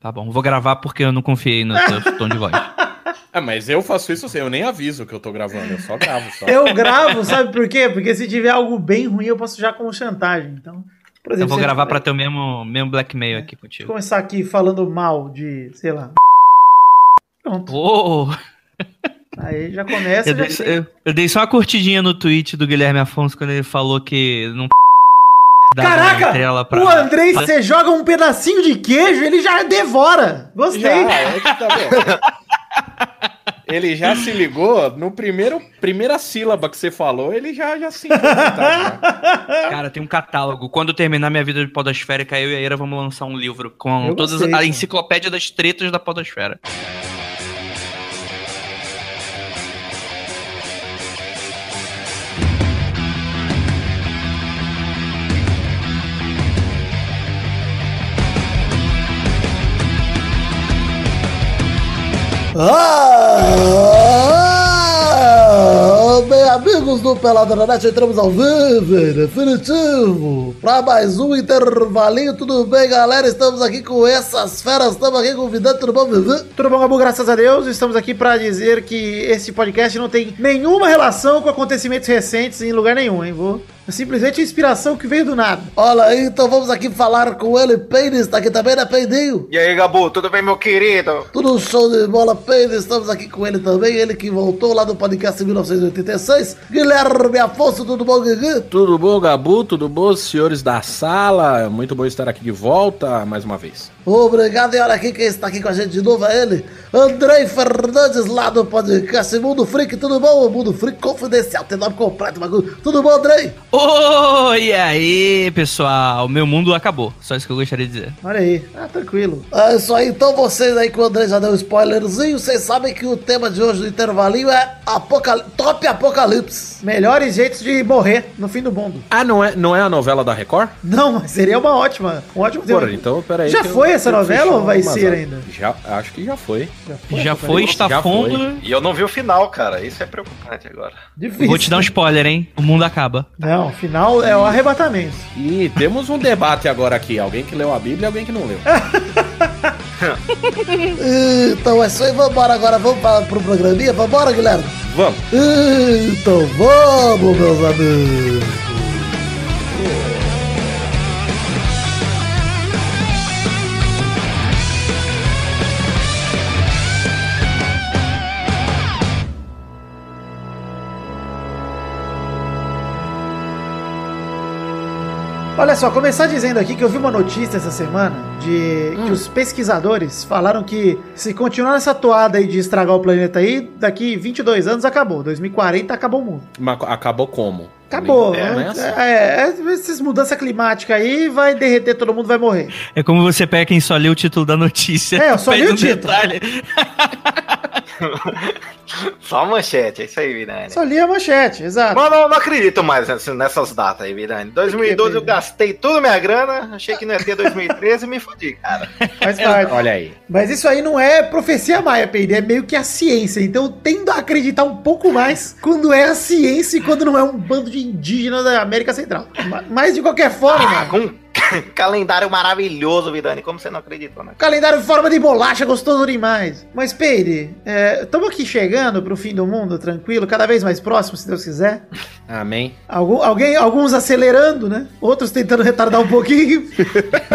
Tá bom, vou gravar porque eu não confiei no teu tom de voz. Ah, mas eu faço isso assim, eu nem aviso que eu tô gravando, eu só gravo só. Eu gravo, sabe por quê? Porque se tiver algo bem ruim, eu posso já como chantagem. Então, por Eu vou gravar pra ter o mesmo, mesmo blackmail aqui contigo. começar aqui falando mal de, sei lá. Pronto. Ô, Aí já começa. eu, já dei, eu- eu dei só uma curtidinha no tweet do Guilherme Afonso quando ele falou que não Caraca! pra- O Andrei, você joga um pedacinho de queijo, ele já devora. Gostei. Já, é que tá? Ele já se ligou no primeiro primeira sílaba que você falou, ele já já se tá, Cara, tem um catálogo. Quando terminar minha vida de podosférica, eu e a Ira vamos lançar um livro com Eu todas gostei, a cara. enciclopédia das tretas da podosfera. Ah, bem, amigos do Net, entramos ao vivo, definitivo, para mais um intervalinho. Tudo bem, galera? Estamos aqui com essas feras, estamos aqui convidando, tudo bom, Vivi? Tudo bom, Gabu? Graças a Deus. Estamos aqui pra dizer que esse podcast não tem nenhuma relação com acontecimentos recentes em lugar nenhum, hein? Vou... É simplesmente inspiração que veio do nada. Olha aí, então vamos aqui falar com ele, Peines, tá aqui também, né, Peidinho? E aí, Gabu, tudo bem, meu querido? Tudo show de bola, Peines, estamos aqui com ele também, ele que voltou lá do podcast em 1986, Guilherme Afonso, tudo bom, Guigui? Tudo bom, Gabu? Tudo bom, senhores da sala? Muito bom estar aqui de volta mais uma vez. Obrigado, e olha aqui quem está aqui com a gente de novo, é ele, Andrei Fernandes, lá do podcast Mundo Freak, tudo bom? Mundo Freak Confidencial, tem nome completo, bagulho. Tudo bom, Andrei? Oi, e aí, pessoal? Meu mundo acabou. Só isso que eu gostaria de dizer. Olha aí. Ah, tranquilo. É isso aí, então vocês aí que o André já deu um spoilerzinho, vocês sabem que o tema de hoje do intervalinho é apocali Top Apocalipse. Melhores jeitos de morrer no fim do mundo. Ah, não é, não é a novela da Record? Não, mas seria uma ótima. Um ótimo tema. Porra, então peraí. Já que eu- foi essa novela ou vai ser ainda? Já, acho que já foi. Já foi, está já fundo. E eu não vi o final, cara. Isso é preocupante agora. Difícil. Vou te dar um spoiler, hein? O mundo acaba. Não, o final é o arrebatamento. E temos um debate agora aqui. Alguém que leu a Bíblia e alguém que não leu. Então é isso aí, vambora agora, vamos para pro programinha, vambora, Guilherme? Vamos. Então vamos, meus amigos. Olha só, começar dizendo aqui que eu vi uma notícia essa semana de que os pesquisadores falaram que se continuar nessa toada aí de estragar o planeta aí, daqui 22 anos acabou. 2040 acabou o mundo. Mas acabou como? Acabou. É, né? nessa? É, é, essas mudanças climáticas aí vai derreter, todo mundo vai morrer. É como você pega quem só lê o título da notícia. É, eu só li o um título. Só manchete, é isso aí, Virani. Só li a manchete, exato. Mas não, não acredito mais nessas, nessas datas aí, Virani. 2012 eu gastei toda minha grana, achei que não ia ter 2013 e me fodi, cara. Faz parte. Olha aí. Mas isso aí não é profecia maia, Peide, é meio que a ciência. Então eu tendo a acreditar um pouco mais quando é a ciência e quando não é um bando de indígenas da América Central. Ma- Mas de qualquer forma, Ah, com calendário maravilhoso, Virani. Como você não acreditou, né? calendário em forma de bolacha gostoso demais. Mas Peide, estamos aqui chegando pro fim do mundo, tranquilo, cada vez mais próximo, se Deus quiser. Amém. Algum, alguém, alguns acelerando, né? Outros tentando retardar um pouquinho.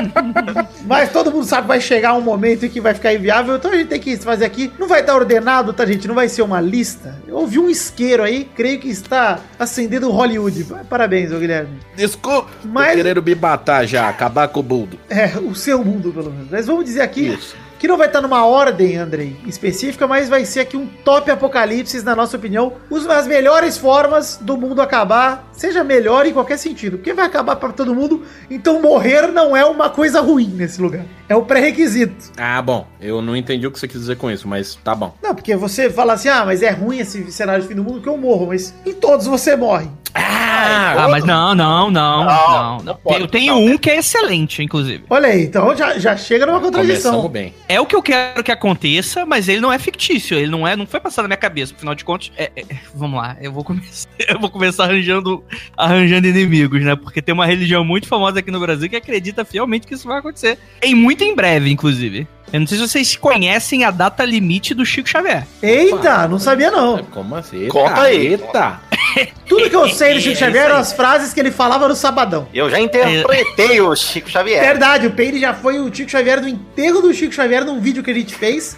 Mas todo mundo sabe que vai chegar um momento em que vai ficar inviável. Então a gente tem que fazer aqui. Não vai estar ordenado, tá, gente? Não vai ser uma lista. Eu ouvi um isqueiro aí, creio que está acendendo Hollywood. Parabéns, ô Guilherme. Desculpa. Mas- querendo me matar já, acabar com o mundo. É, o seu mundo, pelo menos. Mas vamos dizer aqui Isso. que não vai estar numa ordem, Andrei, específica, mas vai ser aqui um top apocalipse, na nossa opinião. As melhores formas do mundo acabar, seja melhor em qualquer sentido. Porque vai acabar para todo mundo, então morrer não é uma coisa ruim nesse lugar. É o pré-requisito. Ah, bom. Eu não entendi o que você quis dizer com isso, mas tá bom. Não, porque você fala assim, ah, mas é ruim esse cenário de fim do mundo que eu morro, mas em todos você morre. Ah, mas não, não, não, Não, não. não pode. Eu tenho um que é excelente, inclusive. Olha aí, então já, já chega numa contradição. Começamos bem. É o que eu quero que aconteça, mas ele não é fictício. Ele não é, não foi passado na minha cabeça. Afinal de contas, é- é- vamos lá. Eu vou começar, eu vou começar arranjando, arranjando inimigos, né? Porque tem uma religião muito famosa aqui no Brasil que acredita fielmente que isso vai acontecer. Em muito em breve, inclusive. Eu não sei se vocês conhecem a data limite do Chico Xavier. Eita, não sabia não. Como assim? Conta aí. Eita. Tudo que eu sei do Chico É Xavier isso eram as frases que ele falava no sabadão. Eu já interpretei o Chico Xavier. Verdade, o Peire já foi o Chico Xavier no enterro do Chico Xavier num vídeo que a gente fez.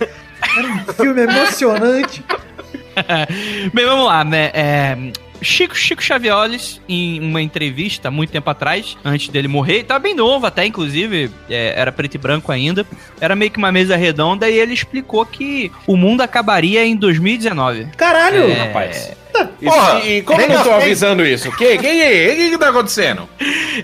Era um filme emocionante. Bem, vamos lá, né? É, Chico, Chico Xavioles, em uma entrevista, muito tempo atrás, antes dele morrer, tava bem novo até, inclusive, é, era preto e branco ainda, era meio que uma mesa redonda, e ele explicou que o mundo acabaria em 2019. Caralho! É, Rapaz. E, Porra, e como eu nem não tô gostei. avisando isso? O que? Quem é? O que, que tá acontecendo?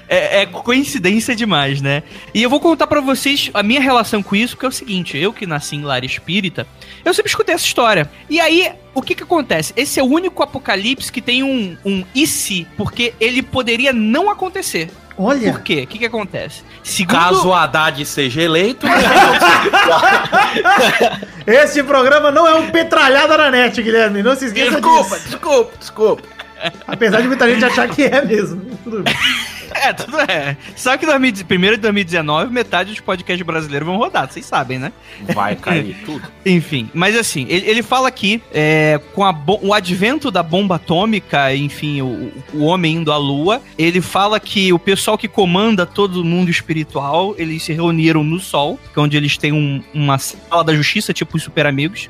É, é coincidência demais, né? E eu vou contar pra vocês a minha relação com isso, porque é o seguinte, eu que nasci em lar espírita, eu sempre escutei essa história. E aí, o que que acontece? Esse é o único apocalipse que tem um, um e se, porque ele poderia não acontecer. Olha, Por quê? O que que acontece? Segundo... Caso o Haddad seja eleito, esse programa não é um petralhada na net, Guilherme. Não se esqueça desculpa, disso. desculpa, desculpa. Apesar de muita gente achar que é mesmo. Tudo bem. É, tudo é. Só que 2000 primeiro de 2019, metade dos podcasts brasileiros vão rodar, vocês sabem, né? Vai cair tudo. Enfim, mas assim, ele, ele fala aqui, é, com o advento da bomba atômica, enfim, o, o homem indo à lua, ele fala que o pessoal que comanda todo o mundo espiritual, eles se reuniram no Sol, que é onde eles têm um- uma sala da justiça, tipo os super amigos.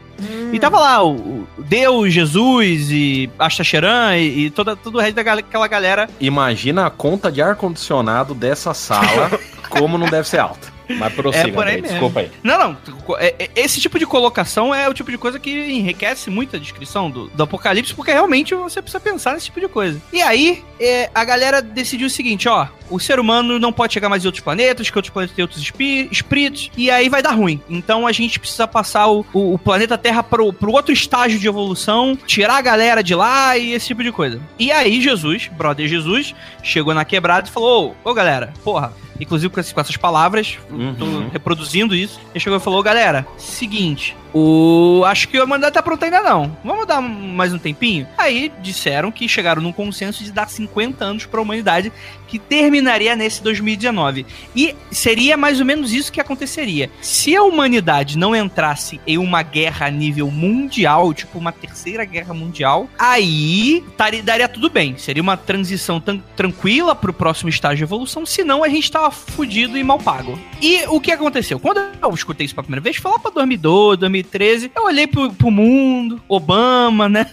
E tava lá o, Deus, Jesus e Astacheran e, e toda, todo o resto daquela galera Imagina a conta de ar-condicionado dessa sala, como não deve ser alta. Mas prossiga, É por aí mesmo. desculpa aí. Não, não. é- é- Esse tipo de colocação é o tipo de coisa que enriquece muito a descrição do, do apocalipse, porque realmente você precisa pensar nesse tipo de coisa. E aí, é, a galera decidiu o seguinte: ó, o ser humano não pode chegar mais em outros planetas, que outros planetas têm outros espí- espíritos, e aí vai dar ruim. Então a gente precisa passar o, o- o planeta Terra pro, pro outro estágio de evolução, tirar a galera de lá e esse tipo de coisa. E aí, Jesus, brother Jesus, chegou na quebrada e falou: ô, ô galera, porra. Inclusive com, essas palavras, Uhum. tô reproduzindo isso. Ele chegou e falou: galera, seguinte, o. Acho que o mandato tá pronto ainda não. Vamos dar mais um tempinho? Aí disseram que chegaram num consenso de dar 50 anos pra humanidade, que terminaria nesse 2019. E seria mais ou menos isso que aconteceria. Se a humanidade não entrasse em uma guerra a nível mundial, tipo uma terceira guerra mundial, aí daria tudo bem. Seria uma transição tranquila pro próximo estágio de evolução, senão a gente tava fudido e mal pago. E o que aconteceu? Quando eu escutei isso pela primeira vez, foi lá pra 2012, 2013, eu olhei pro, pro mundo, Obama, né?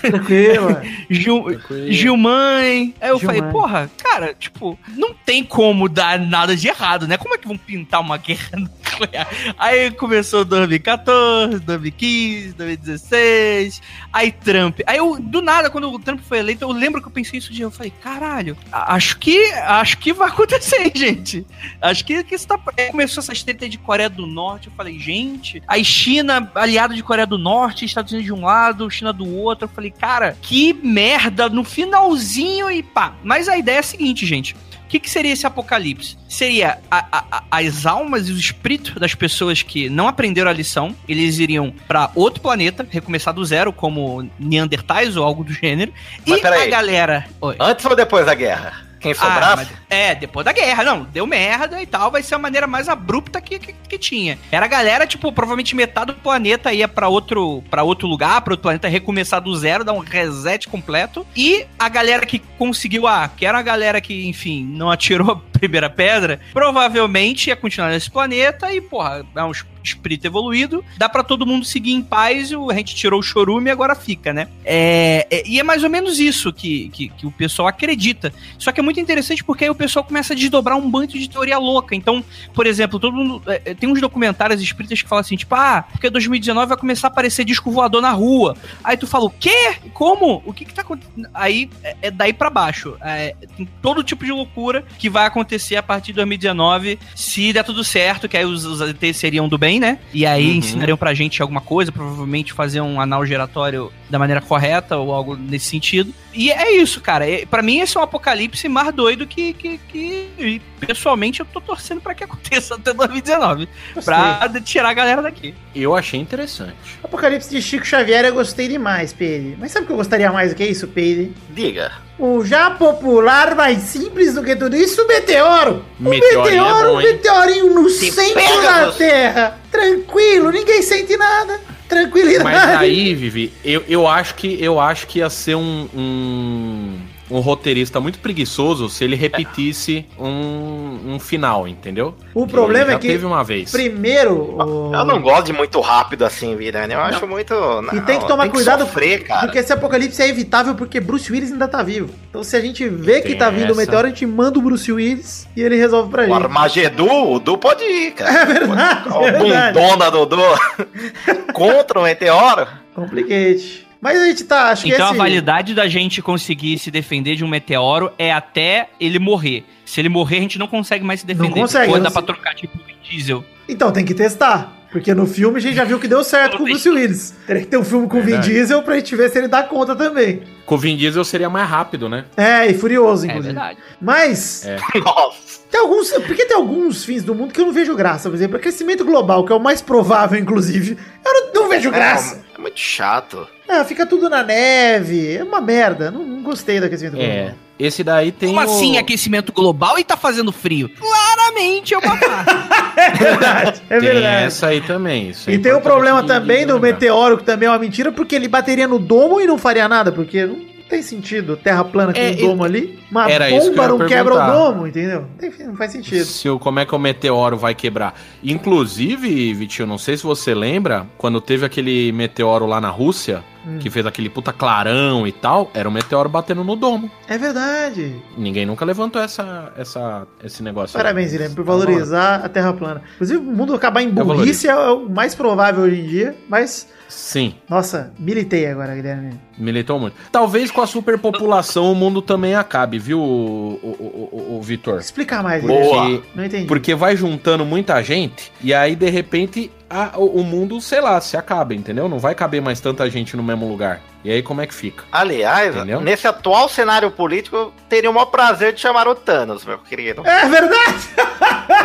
Tranquilo. Gil, Gilmãe. Aí eu Gilmãe. falei, porra, cara, tipo, não tem como dar nada de errado, né? Como é que vão pintar uma guerra? Aí começou 2014, 2015, 2016, aí Trump. Aí eu, do nada, quando o Trump foi eleito, eu lembro que eu pensei isso dia. Eu falei, caralho, acho que acho que vai acontecer, gente. Acho que, que isso tá. Aí começou essa treta de Coreia do Norte. Eu falei, gente. Aí China, aliado de Coreia do Norte, Estados Unidos de um lado, China do outro. Eu falei, cara, que merda no finalzinho e pá. Mas a ideia é a seguinte, gente. O que, que seria esse apocalipse? Seria a- a- as almas e os espíritos das pessoas que não aprenderam a lição. Eles iriam pra outro planeta, recomeçar do zero, como Neandertais ou algo do gênero. Mas e a galera. Oi. Antes ou depois da guerra? Quem Ah, sobrasse? mas- é, depois da guerra. Não, deu merda e tal. Vai ser a maneira mais abrupta que, que, que tinha. Era a galera, tipo, provavelmente metade do planeta ia pra outro, pra outro lugar, pra outro planeta, recomeçar do zero, dar um reset completo. E a galera que conseguiu, ah, que era a galera que, enfim, não atirou a primeira pedra, provavelmente ia continuar nesse planeta e, porra, é es- espírito evoluído. Dá pra todo mundo seguir em paz. A gente tirou o chorume e agora fica, né? É, é- e é mais ou menos isso que, que, que o pessoal acredita. Só que é muito interessante porque aí o pessoal começa a desdobrar um bando de teoria louca. Então, por exemplo, todo mundo. é, é, tem uns documentários espíritas que falam assim, tipo, ah, porque 2019 vai começar a aparecer disco voador na rua. Aí tu fala, o quê? Como? O que que tá acontecendo? Aí é, é daí pra baixo. É, tem todo tipo de loucura que vai acontecer a partir de 2019, se der tudo certo, que aí os, os ADTs seriam do bem, né? E aí Uhum. ensinariam pra gente alguma coisa, provavelmente fazer um anal giratório da maneira correta ou algo nesse sentido. E é isso, cara. Pra mim, esse é um apocalipse mais doido que, que, que e, pessoalmente, eu tô torcendo pra que aconteça até 2019. Pra tirar a galera daqui. Eu achei interessante. Apocalipse de Chico Xavier eu gostei demais, Pedro. Mas sabe o que eu gostaria mais do que isso, Pedro? Diga. O já popular, mais simples do que tudo isso, o meteoro. O Meteorinho é meteoro, bom, um meteorinho no Se centro da você. Terra. tranquilo, ninguém sente nada. Tranquilidade. Mas aí, Vivi, eu, eu acho que eu acho que ia ser um, um, um roteirista muito preguiçoso se ele repetisse um, um final, entendeu? O problema é que teve uma vez. Primeiro, o- Eu não gosto de muito rápido assim, Virani. Eu acho muito. E não, tem que tomar cuidado sofrer, cara. porque esse apocalipse é evitável porque Bruce Willis ainda tá vivo. Então se a gente vê que Tem tá vindo o meteoro, a gente manda o Bruce Willis e ele resolve pra O gente. Armagedu, o Du pode ir, cara. É verdade, O é verdade. bundona do Du contra o meteoro. Complicate. Mas a gente tá, acho que Então esse... a validade da gente conseguir se defender de um meteoro é até ele morrer. Se ele morrer, a gente não consegue mais se defender. consegue, Ou eu dá não pra trocar tipo Vin diesel. Então tem que testar. Porque no filme a gente já viu que deu certo com o Bruce Willis. Teria que ter um filme com o Vin. Diesel pra gente ver se ele dá conta também. Com o Vin Diesel seria mais rápido, né? É, e furioso, É inclusive. verdade. Mas É. Nossa. tem alguns. Porque tem alguns fins do mundo que eu não vejo graça. Por exemplo, aquecimento global, que é o mais provável, inclusive. Eu não, não vejo graça. É, é muito chato. Ah, fica tudo na neve. É uma merda. Não, não gostei do aquecimento global. É. Esse daí tem. Como o- assim aquecimento global e tá fazendo frio? Claramente é uma. É verdade. É Tem verdade. essa aí também. isso é E tem o problema também do meteoro, que também é uma mentira, porque ele bateria no domo e não faria nada, porque não tem sentido. Terra plana com É, um domo ali. Uma era isso que eu bomba não quebra o domo, entendeu? Não, não faz sentido. Se o, como é que o meteoro vai quebrar. Inclusive, Vitinho, não sei se você lembra, quando teve aquele meteoro lá na Rússia, Hum. que fez aquele puta clarão e tal, era um meteoro batendo no domo. É verdade. Ninguém nunca levantou essa, essa, esse negócio. Parabéns, Guilherme, por valorizar a Terra plana. Inclusive, o mundo acabar em burrice é o mais provável hoje em dia, mas, Sim, nossa, militei agora, Guilherme. militou muito. Talvez com a superpopulação o mundo também acabe, viu, o, o, o, o- Vitor? Explicar mais, Boa. Porque, Não entendi. porque vai juntando muita gente e aí, de repente, a- o, mundo, sei lá, se acaba, entendeu? Não vai caber mais tanta gente no mesmo lugar. E aí, como é que fica? Aliás, Entendeu? nesse atual cenário político, eu teria o maior prazer de chamar o Thanos, meu querido. É verdade!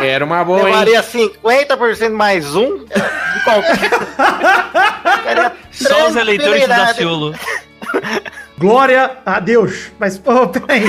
Era uma boa, hein? Levaria 50% mais um de qualquer. Só os eleitores do tranquilidade. Daciolo. Glória a Deus. Mas, pô, peraí.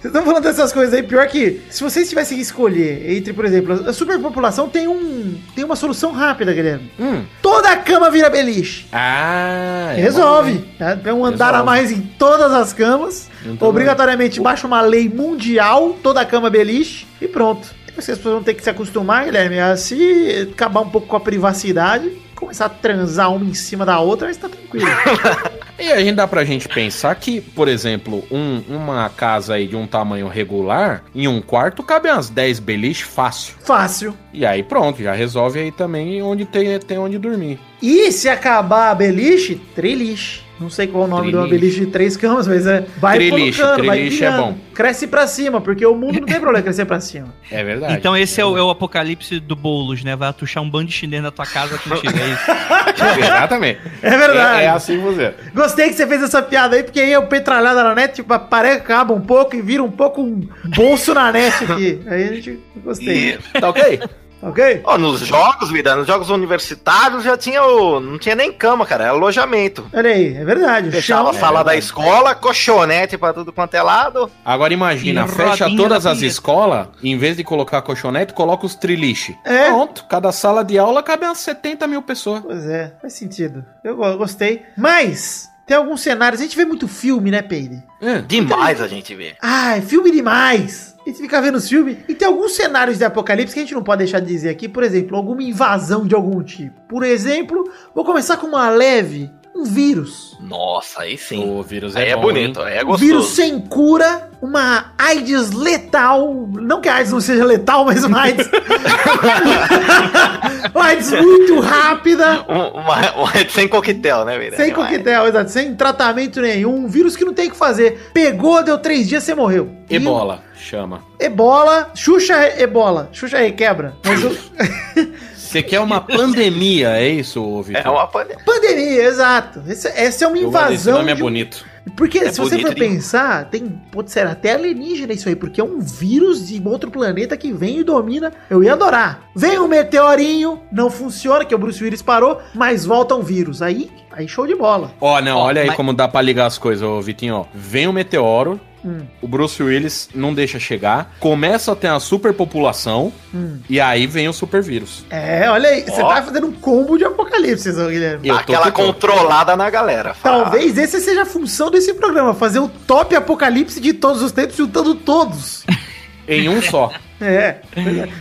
Vocês estão falando dessas coisas aí, pior que se vocês tivessem que escolher entre, por exemplo, a superpopulação tem um tem uma solução rápida, Guilherme. Hum. Toda a cama vira beliche. Ah, é Resolve. hein? né? É um andar a Resolve. mais em todas as camas. Então, Obrigatoriamente baixa uma lei mundial, toda a cama beliche e pronto. Pessoas vão ter que se acostumar, Guilherme, a se acabar um pouco com a privacidade, começar a transar uma em cima da outra, mas tá tranquilo. E a gente dá pra gente pensar que, por exemplo, um- uma casa aí de um tamanho regular, em um quarto cabe umas 10 beliches fácil. Fácil. E aí pronto, já resolve aí também onde tem, tem onde dormir. E se acabar a beliche, treliche. Não sei qual é o nome uma Treliche. beliche de três camas, mas é. Vai Treliche, colocando, vai treliche é bom. Cresce pra cima, porque o mundo não tem problema crescer pra cima. É verdade. Então esse é o, é o apocalipse do Boulos, né? Vai atuchar um bando de chinês na tua casa contigo, é isso. Exatamente. É verdade. É, é assim você. Gostei que você fez essa piada aí, porque aí eu petralhada na net, tipo, aparece, acaba um pouco e vira um pouco um bolso na net aqui. Aí a gente gostei. E, Tá ok? Ok? ó, nos jogos, vida, nos jogos universitários já tinha o. Não tinha nem cama, cara, era alojamento. Olha aí, é verdade. Fechava a sala da escola, colchonete pra tudo quanto é lado. Agora imagina, fecha rodinha todas as escolas, em vez de colocar colchonete, coloca os triliche. É. Pronto, cada sala de aula cabe umas 70 mil pessoas. Pois é, faz sentido. Eu go- gostei. Mas, tem alguns cenários. A gente vê muito filme, né, Peide? É. Demais a gente vê. Ai, filme demais! A gente fica vendo os filmes. E tem alguns cenários de apocalipse que a gente não pode deixar de dizer aqui. Por exemplo, alguma invasão de algum tipo. Por exemplo, vou começar com uma leve. Um vírus. Nossa, aí sim. O vírus Aí é, é, bom, bonito, hein? aí é Um gostoso. vírus sem cura. Uma AIDS letal. Não que a AIDS não seja letal, mas uma AIDS. uma AIDS muito rápida. Um- uma, uma- sem coquetel, né, velho? Sem coquetel, exato. Sem tratamento nenhum. Um vírus que não tem o que fazer. Pegou, deu três dias, você morreu. E Ebola, chama. Ebola. Xuxa ebola. Xuxa requebra. Mas o... Você quer uma pandemia, é isso, Vitor? É uma pane- Pandemia, exato. Essa, essa é uma invasão. nome é um- bonito. Porque É se você for pensar, tem. Pode ser até alienígena isso aí, porque é um vírus de outro planeta que vem e domina. Eu ia adorar. Vem um meteorinho, não funciona, que o Bruce Willis parou, mas volta um vírus. Aí, aí show de bola. Ó, não, Ó, olha aí mas- como dá pra ligar as coisas, ô Vitinho. ó. Vem o meteoro, Hum. O Bruce Willis não deixa chegar. Começa a ter uma superpopulação. Hum. E aí vem o supervírus. É, olha aí, você tá fazendo um combo de apocalipse, Guilherme. Eu aquela tentando. controlada na galera. fala. Talvez esse seja a função desse programa, fazer o top apocalipse de todos os tempos, juntando todos. Em um só. É.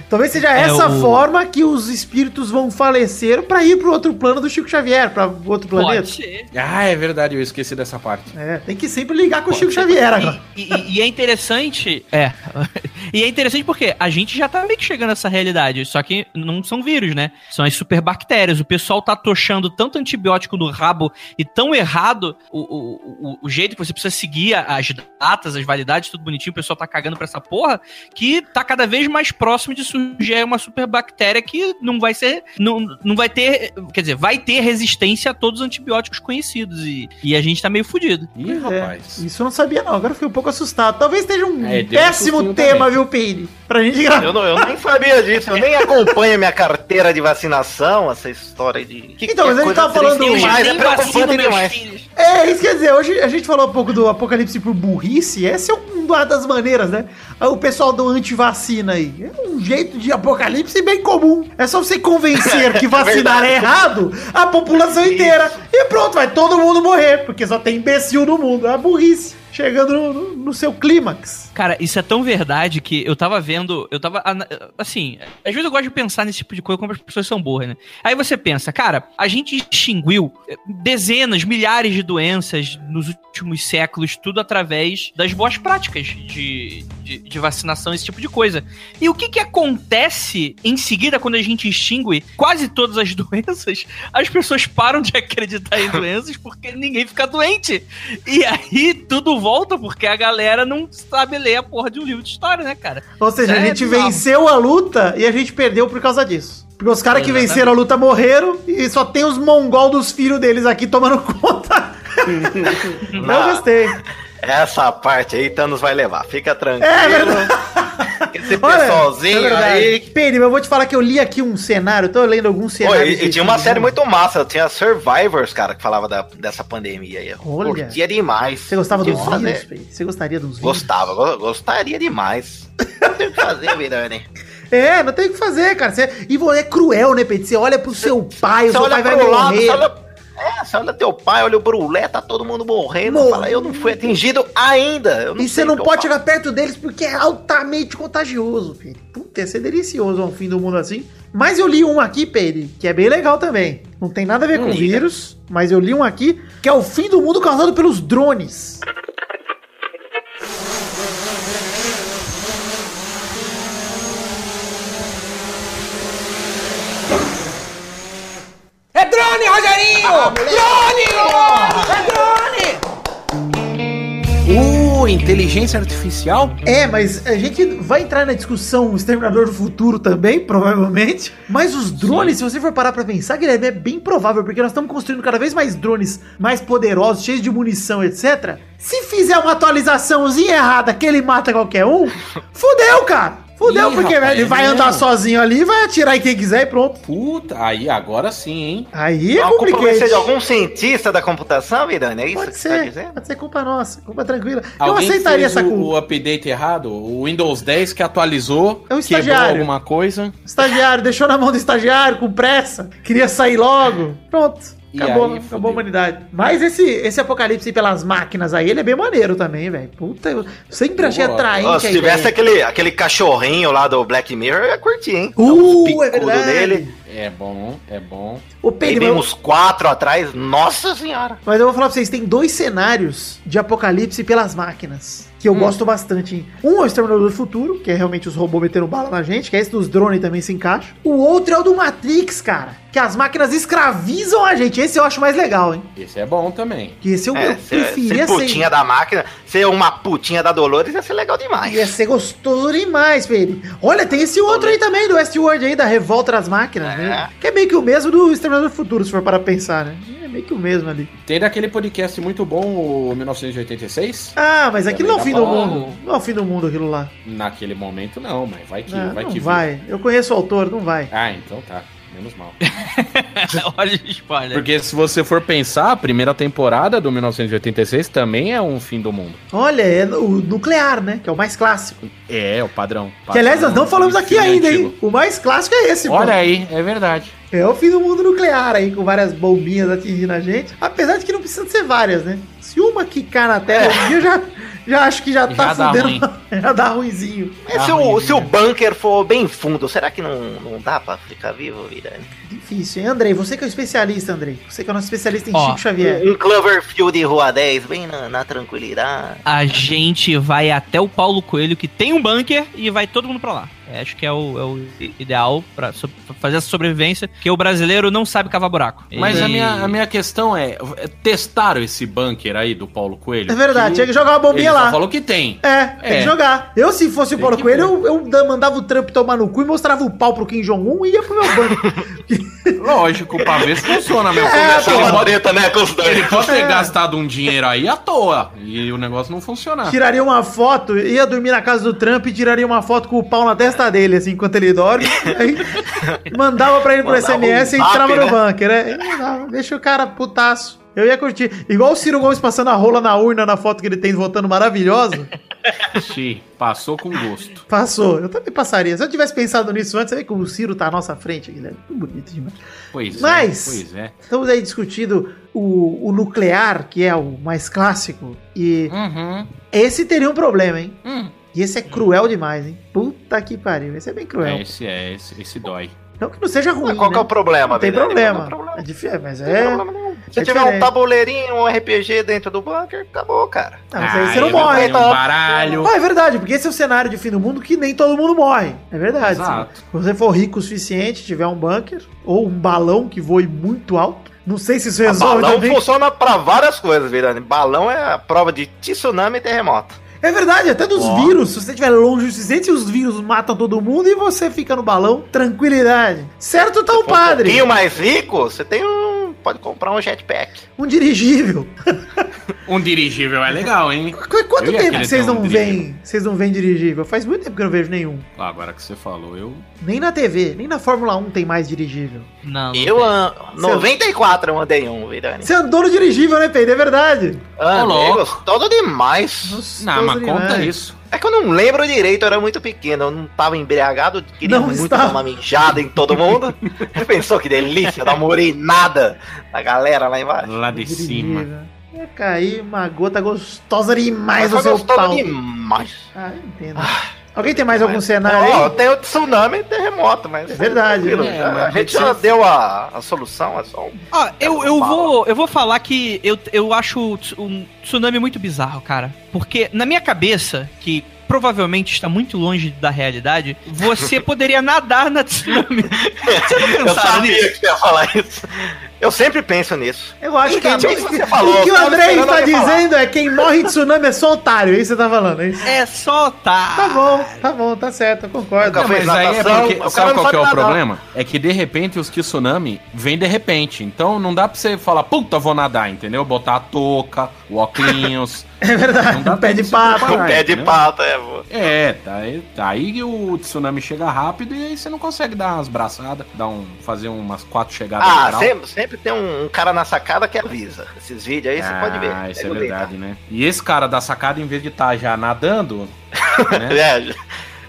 Talvez seja É, essa o- forma que os espíritos vão falecer pra ir pro outro plano do Chico Xavier, pra outro planeta. Pode ser. Ah, é verdade, eu esqueci dessa parte. É, tem que sempre ligar com o Pode Chico ser. Xavier agora. E, e- e é interessante. É. e é interessante porque a gente já tá meio que chegando nessa realidade. Só que não são vírus, né? São as superbactérias. O pessoal tá tochando tanto antibiótico no rabo e tão errado o, o, o, o jeito que você precisa seguir as datas, as validades, tudo bonitinho. O pessoal tá cagando pra essa porra. Que tá cada vez mais próximo de surgir uma superbactéria que não vai ser. Não, não vai ter. Quer dizer, vai ter resistência a todos os antibióticos conhecidos. E, e a gente tá meio fudido. Ih, Pois é, rapaz. Isso eu não sabia, não. Agora eu fiquei um pouco assustado. Talvez esteja um É, um péssimo sustinho tema, também. viu, Peine? Pra gente gravar. Eu, não, eu nem sabia disso, eu nem acompanho minha carteira de vacinação, essa história de. Que, Então, mas a gente tava falando- Eu demais, nem é preocupante demais. filhos. É, isso quer dizer, hoje a gente falou um pouco do apocalipse por burrice, essa é uma das maneiras, né? O pessoal do antivacina aí. É um jeito de apocalipse bem comum. É só você convencer que vacinar é errado a população inteira. E pronto, vai todo mundo morrer, porque só tem imbecil no mundo. É a burrice. Chegando no, no- no seu clímax. Cara, isso é tão verdade que eu tava vendo, eu tava, assim, às vezes eu gosto de pensar nesse tipo de coisa como as pessoas são burras, né? Aí você pensa, cara, a gente extinguiu eh, dezenas, milhares de doenças nos últimos séculos, tudo através das boas práticas de, de, de vacinação, esse tipo de coisa. E o que que acontece em seguida quando a gente extingue quase todas as doenças? As pessoas param de acreditar em doenças porque ninguém fica doente. E aí tudo volta porque a galera não sabe ler a porra de um livro de história, né, cara? Ou seja, a É gente bizarro. venceu a luta e a gente perdeu por causa disso. Porque os caras que venceram a luta morreram e só tem os mongol dos filhos deles aqui tomando conta. Não. gostei. Essa parte aí Thanos vai levar, fica tranquilo. É. Esse Olha, pessoalzinho é verdade. aí. Mas eu vou te falar que eu li aqui um cenário, tô lendo alguns cenários. e, e tinha uma série muito massa, tinha Survivors, cara, que falava da- dessa pandemia aí. Olha. Curtia demais. Você gostava dos vírus, fazer. Pene? Você gostaria dos vírus? Gostava, go- gostaria demais. Não tem o que fazer, Virani. É, não tem o que fazer, cara. Você... E é cruel, né, Pene? Você olha pro seu pai, o seu olha pai vai lado, morrer. você olha. É, você olha teu pai, olha o brulé, tá todo mundo morrendo. Fala, eu não fui atingido ainda. E você não pode chegar perto deles porque é altamente contagioso, Pedro. Puta, ia ser delicioso um fim do mundo assim. Mas eu li um aqui, Pedro, que é bem legal também. Não tem nada a ver Hum, com liga. vírus, mas eu li um aqui que é o fim do mundo causado pelos drones. É drone, Rogerinho! drone! É drone! Uh, inteligência artificial? É, mas a gente vai entrar na discussão Exterminador do Futuro também, provavelmente. Mas os drones, se você for parar pra pensar, Guilherme, é bem provável, porque nós estamos construindo cada vez mais drones mais poderosos, cheios de munição, etc. Se fizer uma atualizaçãozinha errada que ele mata qualquer um, fudeu, cara. Fudeu, Ih, porque rapaz, ele vai andar sozinho ali, vai atirar em quem quiser e pronto. Puta, aí agora sim, hein? Aí é culpa vai ser complicado. de algum cientista da computação, Virani? É isso Pode que você tá ser, dizendo? pode ser culpa nossa, culpa tranquila. Eu Alguém aceitaria fez essa o, culpa. o update errado? O Windows 10 que atualizou, É um quebrou estagiário. alguma coisa. Estagiário, deixou na mão do estagiário com pressa, queria sair logo. Pronto. E Acabou, aí, acabou a humanidade. Mas esse, esse apocalipse pelas máquinas aí, ele é bem maneiro também, velho. Puta, eu sempre achei gosto. atraente. Se tivesse ideia. aquele, aquele cachorrinho lá do Black Mirror, eu ia curtir, hein? Uh, é verdade. É bom, é bom. O Pedro, uns quatro atrás, nossa senhora. mas eu vou falar pra vocês, tem dois cenários de apocalipse pelas máquinas. Que eu gosto bastante. hein? Um é o Exterminador do Futuro, que é realmente os robôs metendo bala na gente, que é esse dos drones também se encaixa. O outro é o do Matrix, cara. Que as máquinas escravizam a gente. Esse eu acho mais legal, hein? Esse é bom também. Que esse eu, É, eu ser, preferia ser putinha da máquina, ser uma putinha da Dolores ia ser legal demais. Ia ser gostoso demais, Pedro. Olha, tem esse outro aí também, do Westworld aí, da Revolta das Máquinas, É. né? Que é meio que o mesmo do Exterminador do Futuro, se for para pensar, né? É meio que o mesmo ali. Tem daquele podcast muito bom, o 1986? Ah, mas aquilo não é o fim do mundo. Não é o fim do mundo aquilo lá. Naquele momento não, mas vai que, Não, vai não que vai. Eu conheço o autor, não vai. Ah, então tá. Menos mal. Olha o spoiler. Porque se você for pensar, a primeira temporada do 1986 também é um fim do mundo. Olha, é o nuclear, né? Que é o mais clássico. É, o padrão. Que aliás, nós não falamos aqui ainda, antigo. hein? O mais clássico é esse, Olha pô. aí, é verdade. É o fim do mundo nuclear aí, com várias bombinhas atingindo a gente. Apesar de que não precisa ser várias, né? Se uma quicar na Terra, hoje em dia, eu já, já acho que já tá Já dá fudendo. ruim. já dá ruimzinho. Mas se, o, se o bunker for bem fundo, será que não, não dá pra ficar vivo, Virani? Difícil, hein? Andrei, você que é o especialista, Andrei. Você que é o nosso especialista em Ó, Chico Xavier. Um Cloverfield Rua 10, bem na, na tranquilidade. A gente vai até o Paulo Coelho, que tem um bunker, e vai todo mundo pra lá. É, acho que é o, é o ideal pra, so- pra fazer essa sobrevivência, porque o brasileiro não sabe cavar buraco. Mas E- a, minha, a minha questão é: é, testaram esse bunker aí do Paulo Coelho? É verdade, tinha que jogar uma bombinha Ele lá. só falou que tem. É, tem É. que jogar. Eu, se fosse o Tem Paulo que Coelho, eu, eu da- mandava o Trump tomar no cu e mostrava o pau pro Kim Jong-un e ia pro meu banco. Lógico, pra ver se funciona mesmo. É, ele, pode, né, ele pode ter É. gastado um dinheiro aí à toa e o negócio não funcionar. tiraria uma foto, ia dormir na casa do Trump e tiraria uma foto com o pau na testa dele, assim, enquanto ele dorme. aí mandava pra ele por Mandava SMS e um zap, entrava no né? bunker, né? E Deixa o cara putaço. Eu ia curtir. Igual o Ciro Gomes passando a rola na urna na foto que ele tem votando maravilhoso. Sim, passou com gosto. Passou. Eu também passaria. Se eu tivesse pensado nisso antes, você vê como o Ciro tá à nossa frente, Guilherme. Muito bonito demais. Pois Mas- é, pois é. Estamos aí discutindo o, o nuclear, que é o mais clássico. E Uhum. esse teria um problema, hein? Hum. E esse é cruel demais, hein? Puta que pariu. Esse é bem cruel. É, esse é, esse, esse dói. Não que não seja ruim, Mas qual que é né? o problema, Não tem problema. Não problema. É difícil, mas é... Se é tiver um tabuleirinho, um RPG dentro do bunker, acabou, cara. Não, mas aí você não morre. um baralho. Ah, é verdade, porque esse é o cenário de fim do mundo que nem todo mundo morre. É verdade. Exato. Se você for rico o suficiente, tiver um bunker ou um balão que voe muito alto, não sei se isso resolve Balão também. funciona pra várias coisas, Virani. Balão é a prova de tsunami e terremoto. É verdade, até dos vírus. Se você estiver longe o suficiente, os vírus matam todo mundo e você fica no balão, tranquilidade. Certo tá for Um padre. pouquinho mais rico, você tem um. Pode comprar um jetpack. Um dirigível. Um dirigível é legal, hein? Qu- Quanto tempo que vocês um não dirigível. veem? Vocês não veem dirigível? Faz muito tempo que eu não vejo nenhum. Ah, Agora que você falou, eu. Nem na TV, nem na Fórmula 1 tem mais dirigível. Não, não Eu, ah, 94 eu andei um, Virani. Você andou no dirigível, né, Pedro? É verdade. Louco. gostoso demais. Gostoso Não, mas conta demais. isso. É que eu não lembro direito, eu era muito pequeno, eu não tava embriagado, queria Não muito estava. dar uma mijada em todo mundo. Pensou que delícia, não morei nada da galera lá embaixo. Lá de cima. Ia cair uma gota gostosa demais Mas no seu pau. demais. Ah, eu entendo. Alguém tem mais algum cenário aí? tem o tsunami e terremoto, mas. É verdade, né? É, mas a gente você- já deu a, a solução, é só um. Ó, eu, eu, vou, eu vou falar que eu, eu acho um tsunami muito bizarro, cara. Porque na minha cabeça, que provavelmente está muito longe da realidade, você poderia nadar na tsunami. Você não Eu sabia nisso? que ia falar isso. Eu sempre penso nisso. Eu acho que, Ainda bem que- que você falou, o que o André está dizendo é quem morre em tsunami é só otário. É isso que você tá falando, é isso? É só tá. Tá bom, tá bom, tá certo, eu concordo. Não, mas aí é porque. o Sabe qual que é o sabe nadar. problema? É que de repente os tsunami vêm de repente. Então não dá pra você falar, puta, vou nadar, entendeu? Botar a touca, o óculos. É verdade, Não dá pé de papo. preparar. O pé de pato, é, vô. É, tá aí, tá aí o tsunami chega rápido e aí você não consegue dar umas braçadas, dar um, fazer umas quatro chegadas Ah, sempre, sempre tem um, cara na sacada que avisa. Esses vídeos aí você pode ver. Ah, isso é verdade, né? E esse cara da sacada, em vez de estar já nadando, tá? né, É,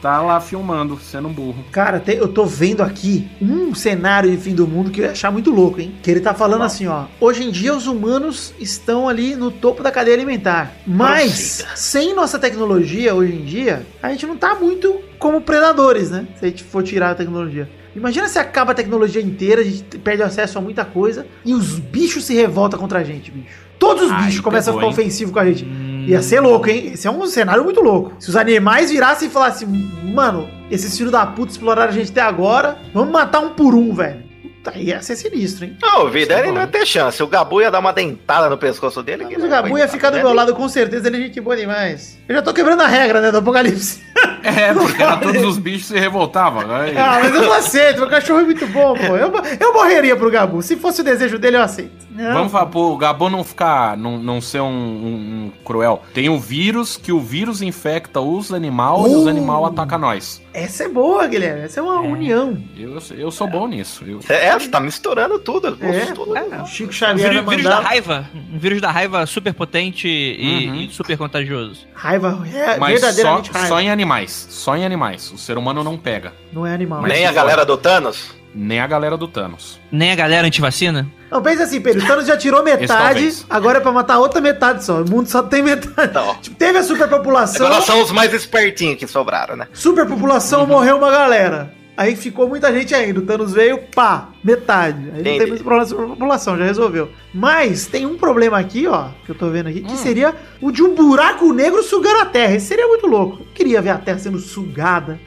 tá lá filmando, sendo um burro. Cara, eu tô vendo aqui um cenário de fim do mundo que eu ia achar muito louco, hein? Que ele tá falando assim, ó. Hoje em dia os humanos estão ali no topo da cadeia alimentar. Mas, Prossiga. sem nossa tecnologia hoje em dia, a gente não tá muito como predadores, né? Se a gente for tirar a tecnologia. Imagina se acaba a tecnologia inteira, a gente perde acesso a muita coisa e os bichos se revoltam contra a gente, bicho. Todos os Aí bichos começam a ficar ofensivos com a gente. Ia ser louco, hein? Esse é um cenário muito louco. Se os animais virassem e falassem, mano, esses filhos da puta exploraram a gente até agora, vamos matar um por um, velho. Puta, ia ser sinistro, hein? Não, o Vidani é não ia ter chance. O Gabu ia dar uma dentada no pescoço dele. Mas o Gabu ia ficar do né? meu lado com certeza, ele é gente boa demais. Eu já tô quebrando a regra, né, do apocalipse. É, porque era todos os bichos se revoltavam. Aí, Ah, mas eu não aceito, meu cachorro é muito bom, pô. Eu, eu morreria pro Gabu. Se fosse o desejo dele, eu aceito. Não. Vamos falar, pro Gabo não ficar, não, não ser um, um- um cruel. Tem o vírus, que o vírus infecta os animais e os Uh. animais atacam nós. Essa é boa, Guilherme. Essa é uma união. Eu, eu sou bom nisso. Eu, É, você tá misturando tudo. É. tudo. O Chico Um Xavier vírus, vírus da raiva. Um vírus da raiva super potente e, Uhum. e super contagioso. Raiva é mas só, verdadeiramente raiva. só em animais. Só em animais. O ser humano não pega. Não é animal. Nem a galera do Thanos. Nem a galera do Thanos. Nem a galera antivacina? Não, pensa assim, Pedro. O Thanos já tirou metade, agora é pra matar outra metade só. O mundo só tem metade. Então. Tipo, teve a superpopulação. Agora são os mais espertinhos que sobraram, né? Superpopulação morreu uma galera. Aí ficou muita gente ainda. O Thanos veio, pá, metade. Aí não tem Entendi. mais problema de superpopulação, já resolveu. Mas tem um problema aqui, ó, que eu tô vendo aqui, que seria o de um buraco negro sugando a Terra. Esse seria muito louco. Eu queria ver a Terra sendo sugada.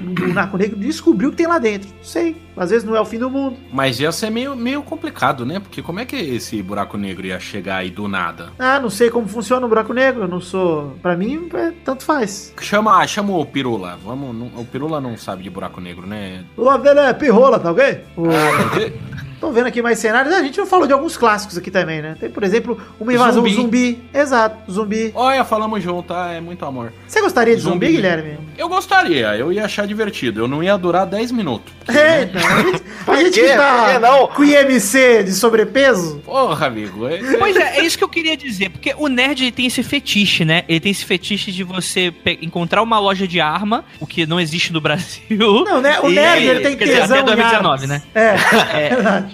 um buraco negro descobriu o que tem lá dentro. Não sei. Às vezes não é o fim do mundo. Mas ia ser meio, meio complicado, né? Porque como é que esse buraco negro ia chegar aí do nada? Ah, não sei como funciona o buraco negro. Eu não sou. Pra mim, é, tanto faz. Chama, chama o Pirula. Vamos, não- o Pirula não sabe de buraco negro, né? O Abel é pirrola, tá ok? O- Ah, Tô vendo aqui mais cenários. A gente não falou de alguns clássicos aqui também, né? Tem, por exemplo, uma invasão zumbi. Zumbi. Exato, zumbi. Olha, falamos junto, tá? É muito amor. Você gostaria de zumbi, Zumbi. Guilherme? Eu gostaria, eu ia achar divertido. Eu não ia durar 10 minutos. É, então. A gente, que tá não? com IMC de sobrepeso. Porra, amigo. é- Pois é, é isso que eu queria dizer, porque o nerd ele tem esse fetiche, né? Ele tem esse fetiche de você encontrar uma loja de arma, o que não existe no Brasil. Não, né? O E- nerd ele tem dizer, tesão até em 2019, armas. né? É, é verdade.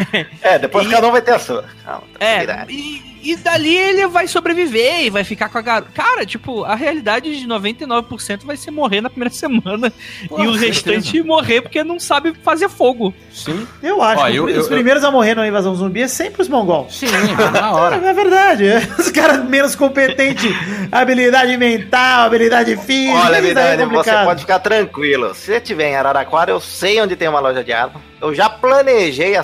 É, depois E- cada um vai ter a sua. Calma, É, tranquilidade. e, e dali ele vai sobreviver e vai ficar com a garota. Cara, tipo, a realidade de 99% vai ser morrer na primeira semana Pô, e o certeza. restante morrer porque não sabe fazer fogo. Sim. Eu acho Ó, que eu- os eu- primeiros a morrer na invasão zumbi é sempre os mongols. Sim, na hora. É verdade. Os caras menos competentes, habilidade mental, habilidade física. Olha, daí é você pode ficar tranquilo. Se você estiver em Araraquara, eu sei onde tem uma loja de arma. Eu já planejei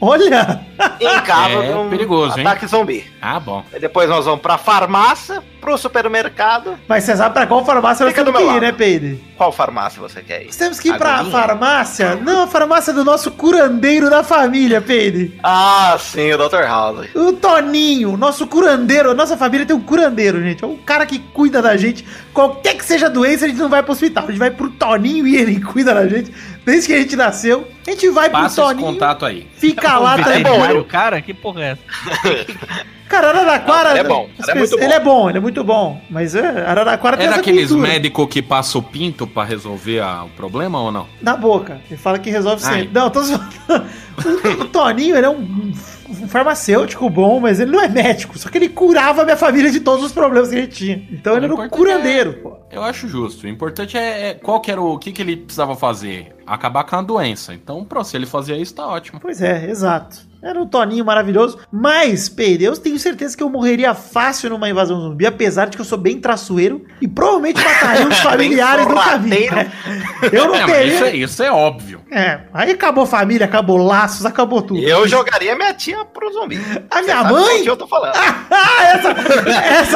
Olha! em caso É um perigoso, hein? ataque zumbi. Ah, bom. E depois nós vamos pra farmácia, pro supermercado. Mas você sabe pra qual farmácia nós Fica temos do que ir, lado. né, Peide? Qual farmácia você quer ir? Nós temos que ir pra farmácia. Não, a farmácia do nosso curandeiro da família, Peide. Ah, sim, o Dr. House. O Toninho, nosso curandeiro. Nossa família tem um curandeiro, gente. É um cara que cuida da gente. Qualquer que seja a doença, a gente não vai pro hospital. A gente vai pro Toninho e ele cuida da gente. Desde que a gente nasceu. A gente vai pro Passa esse Toninho. contato aí. Fica lá, tá é bom, eu- cara, que porra é essa? Cara, Araraquara. Não, ele é bom, as ele é muito pessoas- bom. Ele é bom, ele é muito bom. Mas é, Araraquara tem É essa daqueles cultura. médicos que passa o pinto pra resolver a- o problema ou não? Na boca. Ele fala que resolve Ai. sempre. Não, tô zoando. O, o Toninho, ele é um, um farmacêutico bom, mas ele não é médico. Só que ele curava a minha família de todos os problemas que gente tinha. Então ele era um importante curandeiro, pô. Eu acho justo. O importante é, é qual que era o, o que, que ele precisava fazer? Acabar com a doença. Então, pronto, se ele fazia isso, tá ótimo. Pois é, exato. Era um Toninho maravilhoso. Mas, Peide, eu tenho certeza que eu morreria fácil numa invasão zumbi, apesar de que eu sou bem traçoeiro e provavelmente mataria os familiares no caminho. Eu não É, mas isso, é, teria. isso é óbvio. É, aí acabou família, acabou laços, acabou tudo. Eu jogaria minha tia pro zumbi. A Você minha mãe? eu tô falando. Ah, essa,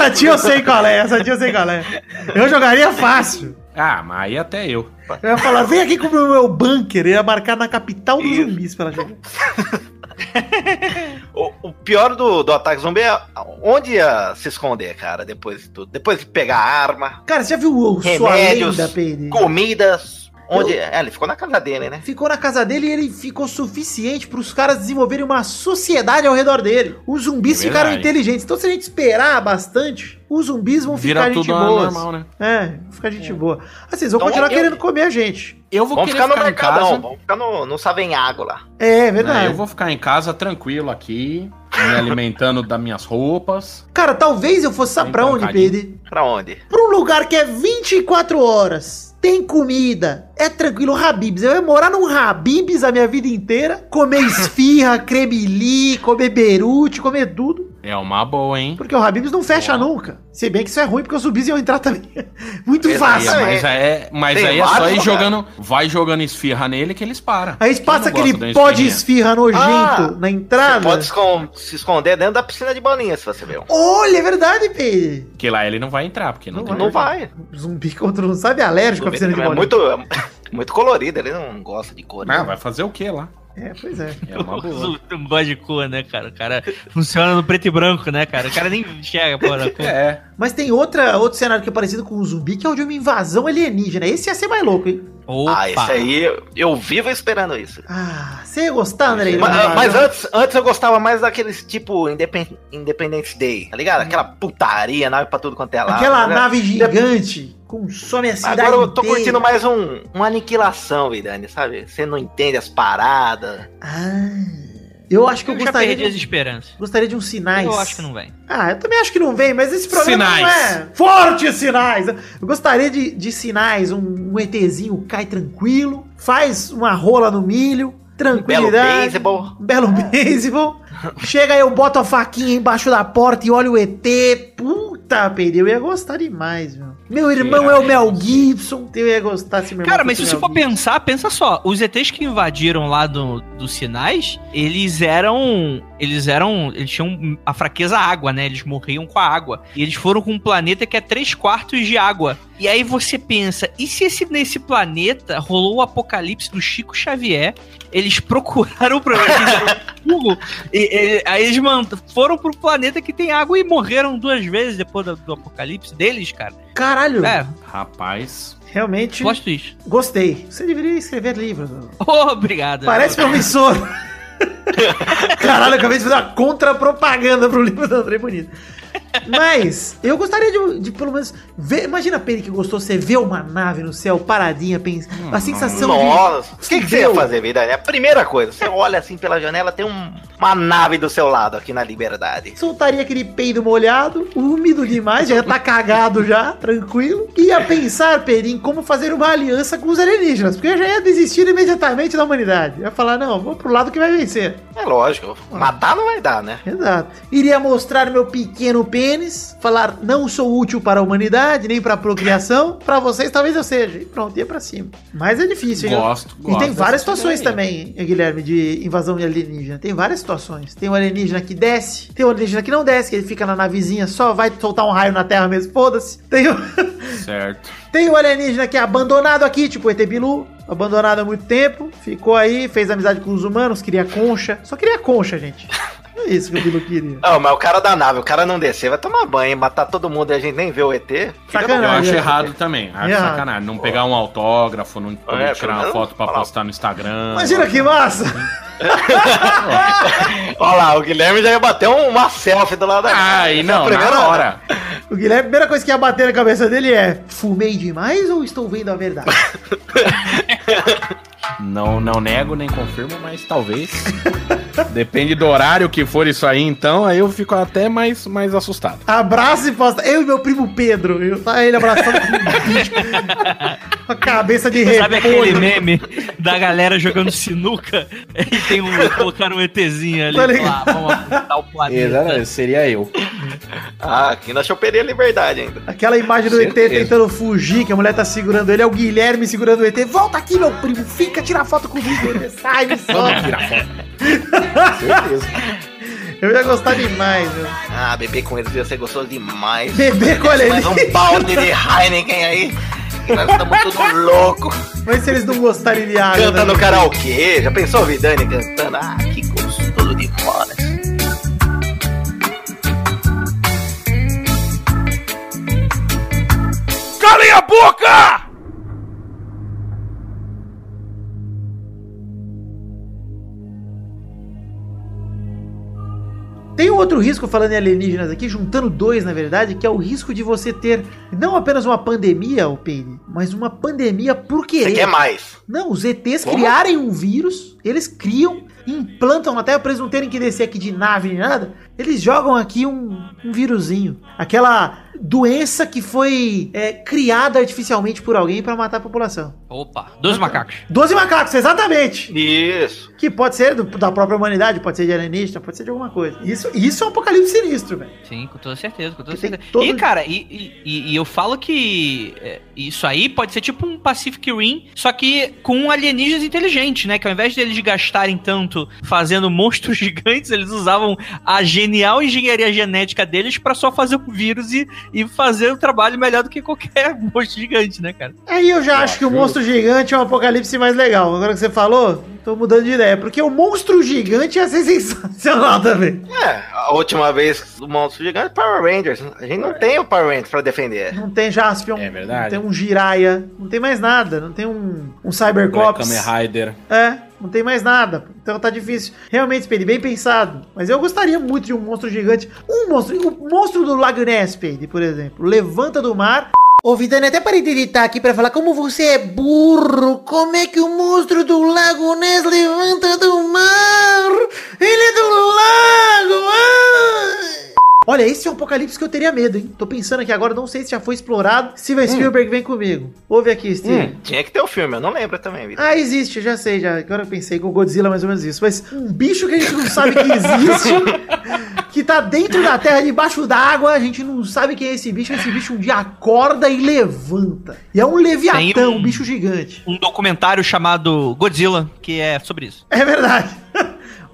essa tia eu sei qual é, essa tia eu sei qual é. Eu jogaria fácil. Ah, mas aí até eu. Eu ia falar, vem aqui com o meu bunker, eu ia marcar na capital dos Isso. zumbis pra ela chegar. O, o pior do, do ataque zumbi é onde ia se esconder, cara, depois de tudo. Depois de pegar a arma, Cara, você já viu o sua remédios, lenda, Pedro? comidas. Onde. Eu- É, ele ficou na casa dele, né? Ficou na casa dele e ele ficou suficiente para os caras desenvolverem uma sociedade ao redor dele. Os zumbis É ficaram inteligentes. Então, se a gente esperar bastante, os zumbis vão Vira ficar gente tudo boa. normal, né? É, vão ficar gente boa. Assim, eles vão Então, continuar eu- querendo comer a gente. Eu vou Vamos ficar no ficar em mercadão, casa. vamos ficar no, no Savenhago lá. É, né? verdade. Eu vou ficar em casa tranquilo aqui, me alimentando das minhas roupas. Cara, talvez eu fosse sabe pra onde. Pedro? Pra onde? Pra um lugar que é 24 horas. Tem comida, é tranquilo, Habibs. Eu ia morar num Habibs a minha vida inteira, comer esfirra, cremili, comer berute, comer tudo. É uma boa, hein? Porque o Habibs não fecha nunca. Se bem que isso é ruim, porque os zumbis iam entrar também. Muito Exato. fácil. Mas é, mas Tem aí é só ir jogando. Vai jogando esfirra nele que eles param. Aí passa Quem não aquele pó de esfirra nojento Ah, na entrada. Pode escon- se esconder dentro da piscina de bolinha, se você ver. um. Olha, é verdade, Pedro. Que lá ele não vai entrar, porque não, Não tem. Não vai. Zumbi contra um sabe alérgico à piscina de É bolinha. muito, é muito colorido, ele não gosta de cor. Ah, né? vai fazer o que lá? É, pois é. É uma boa. Não gosta de cor, né, cara? O cara funciona no preto e branco, né, cara? O cara nem enxerga a porra da cor. É. Mas tem outra, outro cenário que é parecido com o zumbi, que é o de uma invasão alienígena. Esse ia ser mais louco, hein? Opa. Ah, esse aí, eu- vivo esperando isso. Ah, você ia gostar, André? de uma Mas, mas antes, antes eu gostava mais daqueles tipo Independ- Independence Day, tá ligado? Aquela putaria, nave pra tudo quanto é lado. Aquela né? nave gigante consome a cidade Agora eu tô inteira. curtindo mais um, uma aniquilação, Vidani, sabe? Você não entende as paradas. Ah, eu acho que eu, Eu já gostaria, perdi as de, esperanças. gostaria de uns sinais. Eu acho que não vem. Ah, eu também acho que não vem, mas esse programa não Sinais. é. Fortes sinais! Eu gostaria de, de sinais, um, um ETzinho cai tranquilo, faz uma rola no milho, Belo tranquilidade. beisebol. Belo beisebol. Chega aí, eu boto a faquinha embaixo da porta e olho o ET. Puta, Pedro, eu ia gostar demais, meu. Meu irmão é o Mel Gibson, eu ia gostar se meu irmão Cara, mas se você for Gibson. pensar, pensa só. Os ETs que invadiram lá do, dos sinais, eles eram. Eles eram. Eles tinham a fraqueza água, né? Eles morriam com a água. E eles foram com um planeta que é 3 quartos de água. E aí você pensa, e se esse, nesse planeta rolou o apocalipse do Chico Xavier? Eles procuraram um Google, e, e- aí eles foram pro planeta que tem água e morreram duas vezes depois do, do apocalipse deles, cara. Caralho, É, Rapaz. realmente plot twist. gostei. Você deveria escrever livro. Oh, obrigado. Parece promissor. Caralho, eu acabei de fazer uma contra-propaganda pro livro do André Bonito. Mas, eu gostaria de, de pelo menos ver. Imagina, Pedro, que gostou você ver uma nave no céu paradinha, pensa, a sensação Nossa, o que, que você ia fazer, Vidani? A primeira coisa, você olha assim pela janela, tem um- uma nave do seu lado aqui na Liberdade. de. Soltaria aquele peido molhado, úmido demais, já tá cagado já, tranquilo. Ia pensar, Pedro, em como fazer uma aliança com os alienígenas, porque eu já ia desistir imediatamente da humanidade. Ia falar, não, vou pro lado que vai vencer. É lógico, matar não vai dar, né? Exato. Iria mostrar meu pequeno pênis, falar não sou útil para a humanidade, nem para a procriação. Para vocês talvez eu seja. E pronto, ia pra cima. Mas é difícil, hein? Gosto, E gosto tem várias situações também, Guilherme, de invasão de alienígena. Tem várias situações. Tem um alienígena que desce, tem um alienígena que não desce, que ele fica na navezinha, só vai soltar um raio na Terra mesmo, foda-se. Tem o... Certo. Tem o alienígena que é abandonado aqui, tipo o ET Bilu, abandonado há muito tempo, ficou aí, fez amizade com os humanos, queria concha. Só queria concha, gente. É isso que o Bilu queria. Não, mas o cara da nave, o cara não descer, vai tomar banho, matar todo mundo e a gente nem vê o ET. Sacanagem. Eu acho é. errado também. Acho Errado. sacanagem. Não pegar um autógrafo, não poder É, tirar uma foto pra menos- postar no Instagram. Imagina que massa! Olha lá, o Guilherme já ia bater um- uma selfie do lado da Ah, e é não, primeira na hora. O Guilherme, a primeira coisa que ia bater na cabeça dele é: fumei demais ou estou vendo a verdade? Não, não nego nem confirmo, mas talvez. Depende do horário que for isso aí, então, aí eu fico até mais, mais assustado. Abraça e posta. Eu e meu primo Pedro. Eu, tá ele. Com a cabeça de Sabe aquele repolho. meme da galera jogando sinuca e tem um, colocaram um ETzinho ali Tá lá, vamos apontar o planeta. seria eu. Ah, aqui na choperia Liberdade ainda. Aquela imagem do ET tentando fugir, que a mulher tá segurando ele, é o Guilherme segurando o ET. Volta aqui, meu primo, fica, tira foto comigo. Ele sai, me solta. Certeza. Eu ia gostar demais, meu. Ah, beber com eles ia ser gostoso demais. Beber com Mais ele. um balde de Heineken aí. Nós estamos tudo louco. Mas se eles não gostarem de água. Canta né? no karaokê. Já pensou o Vidani cantando? Ah, que gostoso demais. Calem a boca! Um outro risco, falando em alienígenas aqui, juntando dois, na verdade, que é o risco de você ter não apenas uma pandemia, o Peine, mas uma pandemia por Você querer. quer mais? Não, os ETs Como? criarem um vírus, eles criam, implantam na Terra pra eles não terem que descer aqui de nave nem nada, eles jogam aqui um, um vírusinho. Aquela doença que foi é, criada artificialmente por alguém pra matar a população. Opa, dos macacos. Doze macacos, exatamente. Isso. Que pode ser do- da própria humanidade, pode ser de alienígena, pode ser de alguma coisa. Isso, isso é um apocalipse sinistro, velho. Sim, com toda certeza, com toda certeza. todo- E, cara, e, e- e- eu falo que é, isso aí pode ser tipo um Pacific Rim, só que com alienígenas inteligentes, né? Que ao invés deles gastarem tanto fazendo monstros gigantes, eles usavam a genial engenharia genética deles pra só fazer um vírus e, e fazer um trabalho melhor do que qualquer monstro gigante, né, cara? Aí eu já acho que o monstro gigante é um apocalipse mais legal. Agora que você falou, tô mudando de ideia. Porque o monstro gigante ia ser sensacional também. É, a última vez do monstro gigante, Power Rangers. A gente não tem o Power Rangers pra defender. Não tem Jaspion, É verdade. não tem um Jiraiya, não tem mais nada. Não tem um, um Cybercops. Kamen Rider. É, não tem mais nada. Então tá difícil. Realmente, Spade, bem pensado. Mas eu gostaria muito de um monstro gigante. Um monstro. O monstro do Lago Ness, Spade, por exemplo. Levanta do mar. Ô, Vidani, até parei de editar aqui pra falar como você é burro. Como é que o monstro do Lago Ness levanta do mar? Ele é do lago! Ah! Olha, esse é um apocalipse que eu teria medo, hein? Tô pensando aqui agora, não sei se já foi explorado. Steven Spielberg, vem comigo. Ouve aqui, Steven. Tinha que ter o filme, eu não lembro também, Vitor. Ah, existe, já sei, já. Agora eu pensei com o Godzilla mais ou menos isso. Mas um bicho que a gente não sabe que existe, que tá dentro da terra, debaixo d'água, a gente não sabe quem é esse bicho. Esse bicho um dia acorda e levanta. E é um leviatã, Tem um... um- bicho gigante. Um documentário chamado Godzilla, que é sobre isso. É verdade.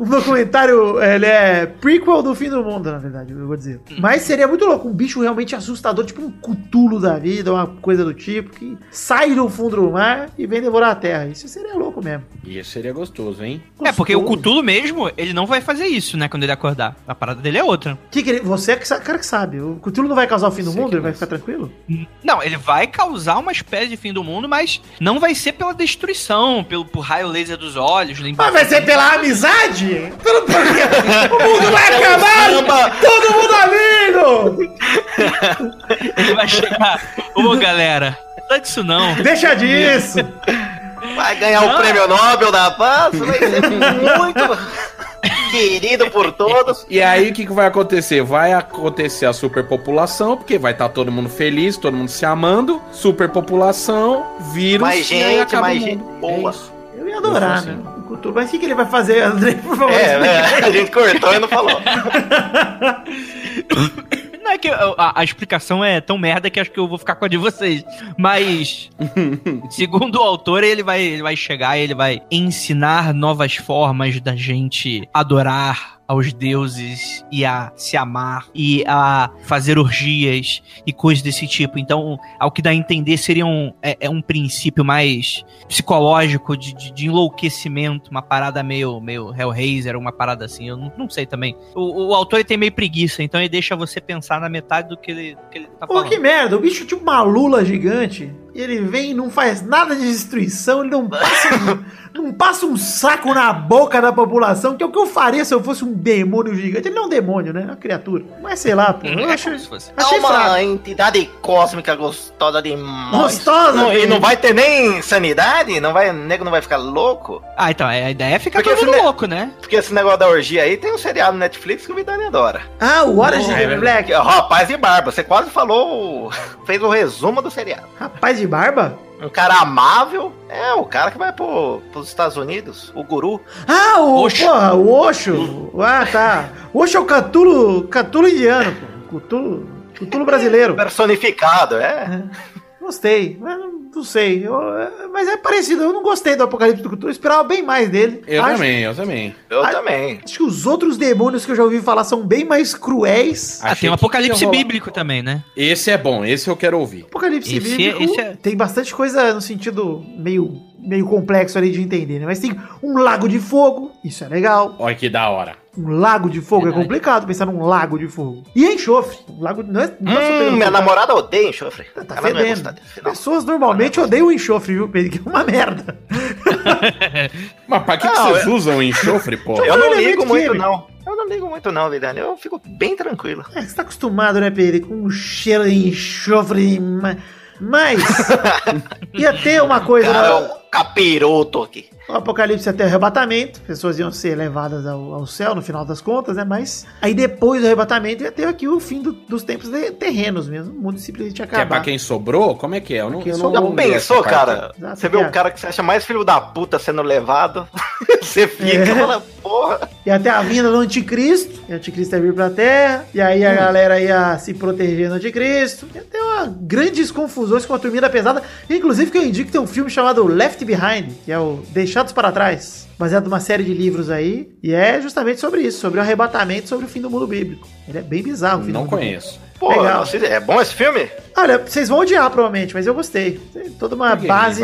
Um documentário, ele é prequel do fim do mundo, na verdade, eu vou dizer. Mas seria muito louco, um bicho realmente assustador, tipo um cutulo da vida, uma coisa do tipo, que sai do fundo do mar e vem devorar a terra. Isso seria louco mesmo. Isso seria gostoso, hein? É, porque o Gostoso. Cthulhu mesmo, ele não vai fazer isso, né, quando ele acordar. A parada dele é outra. Que que ele- você é que cara que sabe. O Cthulhu não vai causar o fim do Sei mundo? Ele vai ficar tranquilo? Não, ele vai causar uma espécie de fim do mundo, mas não vai ser pela destruição, pelo por raio laser dos olhos. nem- Mas vai ser pela amizade? Pelo porque o mundo vai acabar! Todo mundo amigo! Ele vai chegar. Ô, galera, não é disso não. Deixa disso! Vai ganhar o prêmio Nobel da Paz, vai ser muito querido por todos. E aí o que, que vai acontecer? Vai acontecer a superpopulação, porque vai estar todo mundo feliz, todo mundo se amando. Superpopulação, vírus. Mais e aí gente, acaba mais o gente mundo. boa. É. Eu ia adorar, Eu né? O Cthulhu. Mas o que, que ele vai fazer, André? Por favor, É, né? A gente cortou e não falou. Não é que a, a- a explicação é tão merda que acho que eu vou ficar com a de vocês. Mas, segundo o autor, ele vai, ele vai chegar e ele vai ensinar novas formas da gente adorar aos deuses e a se amar e a fazer orgias e coisas desse tipo. Então, ao que dá a entender, seria um, é, é um princípio mais psicológico de, de, de enlouquecimento, uma parada meio, meio Hellraiser, uma parada assim. Eu não, não sei também. O, o autor ele tem meio preguiça, então ele deixa você pensar na metade do que ele, do que ele tá Pô, falando. que merda, o bicho é tipo uma lula gigante. E ele vem e não faz nada de destruição, ele não passa, não passa um saco na boca da população, que é o que eu faria se eu fosse um demônio gigante. Ele não é um demônio, né? É uma criatura. Mas sei lá, pô. Eu É acho. É achei uma fraco. entidade cósmica gostosa demais. Gostosa, Não, e não vai ter nem sanidade? Não vai, o nego não vai ficar louco? Ah, então, a ideia é ficar Porque todo mundo louco, né? Porque esse negócio da orgia aí tem um seriado no Netflix que o Vidani adora. Ah, o Orange É. Black. Rapaz de barba, você quase falou, fez o resumo do seriado. Rapaz de barba? Um cara amável, é o cara que vai pro, pros Estados Unidos, o guru. Ah, o, Osho. porra, o Osho. Ah, tá. O Osho é o Catulo, Catulo indiano, pô. Cthulhu brasileiro. Personificado, é. Gostei, mas não, sei. Eu- é- mas é parecido. Eu não gostei do Apocalipse do Cthulhu. Eu esperava bem mais dele. Eu acho, também, eu também. Eu Ah, também. Acho que os outros demônios que eu já ouvi falar são bem mais cruéis. Ah, tem um apocalipse bíblico também, né? Esse é bom, esse eu quero ouvir. Apocalipse Esse é- bíblico esse é- tem bastante coisa no sentido meio, meio complexo ali de entender, né? Mas tem um lago de fogo, isso é legal. Olha que da hora. Um lago de fogo Verdade. é complicado pensar num lago de fogo. E enxofre. Um lago não é, não é Hum, minha fogo. namorada odeia enxofre. Tá Ela não ia fedendo. gostar. Pessoas normalmente odeiam o enxofre, viu, Pedro? Que é uma merda. Mas pra que, que Não, vocês eu- usam enxofre, pô? Eu não ligo muito, químico. não. Eu não ligo muito, não, Vidani. Eu fico bem tranquilo. É, você tá acostumado, né, Pedro? Com o cheiro de enxofre. ma- Mas ia ter uma coisa. Cara, é no- um capiroto aqui. O Apocalipse ia ter o arrebatamento, pessoas iam ser levadas ao, ao céu no final das contas, né? Mas aí depois do arrebatamento ia ter aqui o fim do- dos tempos de- terrenos mesmo. O mundo simplesmente ia Que é pra acabar. quem sobrou? Como é que é? Eu não, eu não lembro pensou, cara? Exato, Você vê um cara que você acha mais filho da puta sendo levado. você fica É. e fala, porra. Ia ter a vinda do anticristo, e o anticristo ia vir pra terra, e aí a galera ia se proteger do anticristo. Ter uma grandes confusões com a turminha da pesada. Inclusive que eu indico que tem um filme chamado Left Behind, que é o Deixados para Trás, baseado numa série de livros aí, e é justamente sobre isso, sobre o arrebatamento, sobre o fim do mundo bíblico. Ele é bem bizarro o fim do Não mundo conheço. Pô, Legal. não é bom esse filme? Olha, vocês vão odiar provavelmente, mas eu gostei. Tem toda uma base,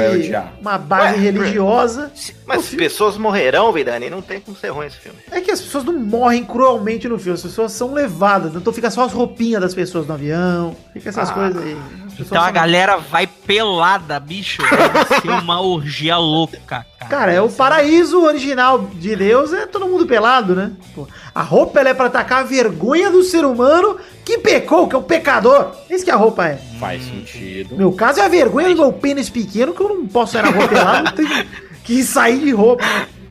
uma base Ué, religiosa. Mas filme- pessoas morrerão, Vidani, não tem como ser ruim esse filme. É que as pessoas não morrem cruelmente no filme, as pessoas são levadas, então fica só as roupinhas das pessoas no avião, fica essas Ah. coisas aí. Então a galera vai pelada, bicho. Vai ser uma orgia louca, cara. Cara, é o paraíso original de Deus, é todo mundo pelado, né? Pô, a roupa ela é pra atacar a vergonha do ser humano que pecou, que é o pecador. Isso que a roupa é. Faz sentido. No meu caso é a vergonha do meu pênis pequeno, que eu não posso pelada, não tenho que sair de roupa.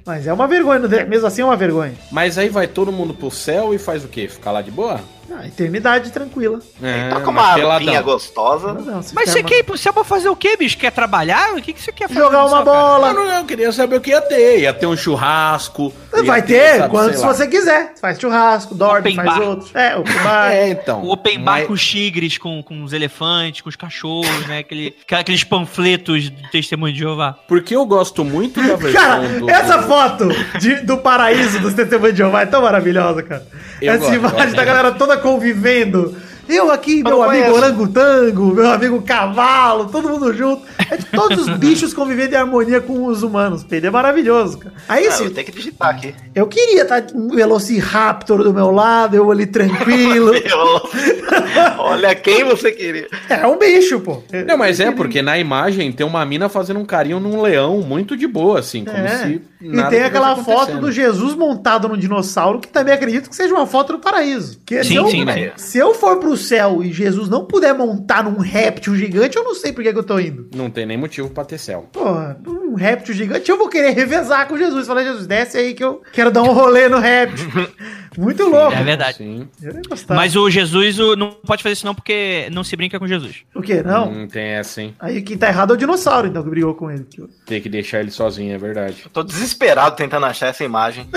Mas é uma vergonha, mesmo assim é uma vergonha. Mas aí vai todo mundo pro céu e faz o quê? Ficar lá de boa? Ah, eternidade tranquila. É, Toca mas uma roupinha gostosa. Não, não, se Mas quer você uma- quer, você é pra fazer o quê, bicho? Quer trabalhar? O que, que você quer fazer? Jogar uma bola. Não, não, eu queria saber o que ia ter. Ia ter um churrasco. Vai ter, sabe, quando sei se lá. você quiser. Faz churrasco, dorme, Open faz bar. outro. É, open bar. É, então. O open bar Mas- com os tigres, com, com os elefantes, com os cachorros, né? Aquele, aqueles panfletos de testemunho de Jeová. Porque eu gosto muito da versão Cara, do... essa foto de- do paraíso dos testemunhos de Jeová é tão maravilhosa, cara. Eu essa gosto, imagem gosto. da galera toda convivendo. Eu aqui, meu amigo conheço. orangotango, meu amigo cavalo, todo mundo junto. É de todos os bichos convivendo em harmonia com os humanos, Pedro. É maravilhoso, cara. Aí Ah, sim, eu tenho que digitar aqui. eu queria estar um Velociraptor do meu lado, eu ali tranquilo. Olha quem você queria. É um bicho, pô. Não, mas é porque na imagem tem uma mina fazendo um carinho num leão muito de boa, assim, como É. se E tem aquela foto do Jesus montado num dinossauro, que também acredito que seja uma foto do paraíso. Que se, Sim, eu, sim, né? se eu for pro céu e Jesus não puder montar num réptil gigante, eu não sei por que, que eu tô indo. Não tem nem motivo pra ter céu. Porra, um réptil gigante, eu vou querer revezar com Jesus. Falar, Jesus, desce aí que eu quero dar um rolê no réptil. Muito louco. É verdade. Sim. Eu. Mas o Jesus o- não pode fazer isso não, porque não se brinca com Jesus. O quê? Não? Não tem essa, hein? Aí quem tá errado é o dinossauro, então, que brigou com ele. Tem que deixar ele sozinho, é verdade. Tô desesperado tentando achar essa imagem.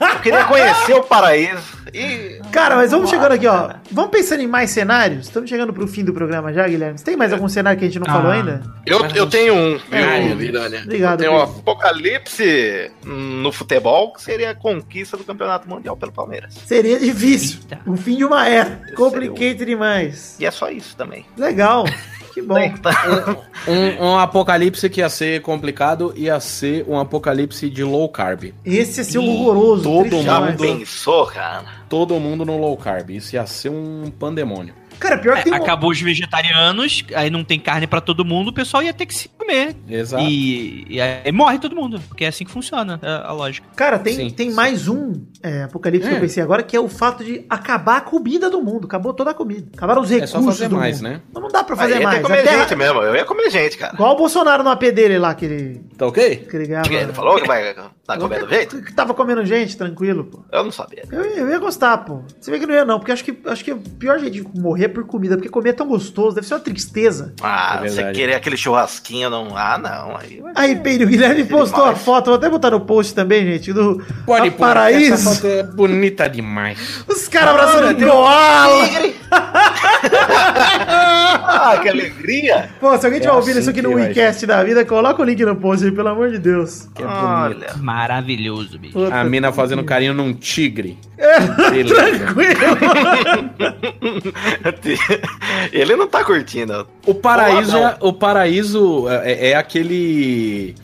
Eu queria conhecer o paraíso. E. Cara, mas vamos chegando aqui, ó. Vamos pensando em mais cenários? Estamos chegando pro fim do programa já, Guilherme. Você tem mais algum cenário que a gente não Ah. falou ainda? Eu, eu tenho um, É. viu, Virânia? Obrigado, Tem um apocalipse no futebol, que seria a conquista do campeonato mundial pelo Palmeiras. Seria difícil. Eita. O fim de uma era. Complicated demais. E é só isso também. Legal. Que bom. Um, um apocalipse que ia ser complicado ia ser um apocalipse de low carb. Esse ia ser horroroso. todo triste mundo- pensou, cara? Todo mundo no low carb. Isso ia ser um pandemônio. Cara, pior que É, tem um... acabou os vegetarianos, aí não tem carne pra todo mundo, o pessoal ia ter que se comer. Exato. E, e aí morre todo mundo, porque é assim que funciona a, a lógica. Cara, tem, Sim, tem sim. mais um é, apocalipse que É. eu pensei agora, que é o fato de acabar a comida do mundo. Acabou toda a comida. Acabaram os É recursos só fazer do mais, mundo. né? Não, não dá pra fazer ia mais. que comer A terra- gente mesmo. Eu ia comer gente, cara. Igual o Bolsonaro no AP dele lá, que ele, Tá ok? que ele ganhava. Ele falou que vai tá comendo gente? Que tava comendo gente, tranquilo, pô. Eu não sabia. Eu, eu ia gostar, pô. Você vê que não ia, não, porque acho que, acho que o pior jeito de morrer é por comida, porque comer é tão gostoso, deve ser uma tristeza. Ah, É você querer aquele churrasquinho, não. Ah, não. Aí Aí, Pedro, o Guilherme postou a demais. foto, vou até botar no post também, gente, do Pode a pôr, Paraíso. Essa foto é bonita demais. Os caras abraçando um koala. Ah, que alegria! Pô, se alguém tiver É ouvindo assim isso aqui no WeCast da vida, coloca o link no post aí, pelo amor de Deus. Que é Olha. Maravilhoso, bicho. Puta A mina fazendo carinho num tigre. É, tranquilo. Ele não tá curtindo. O paraíso, Boladão. é, o paraíso é, é aquele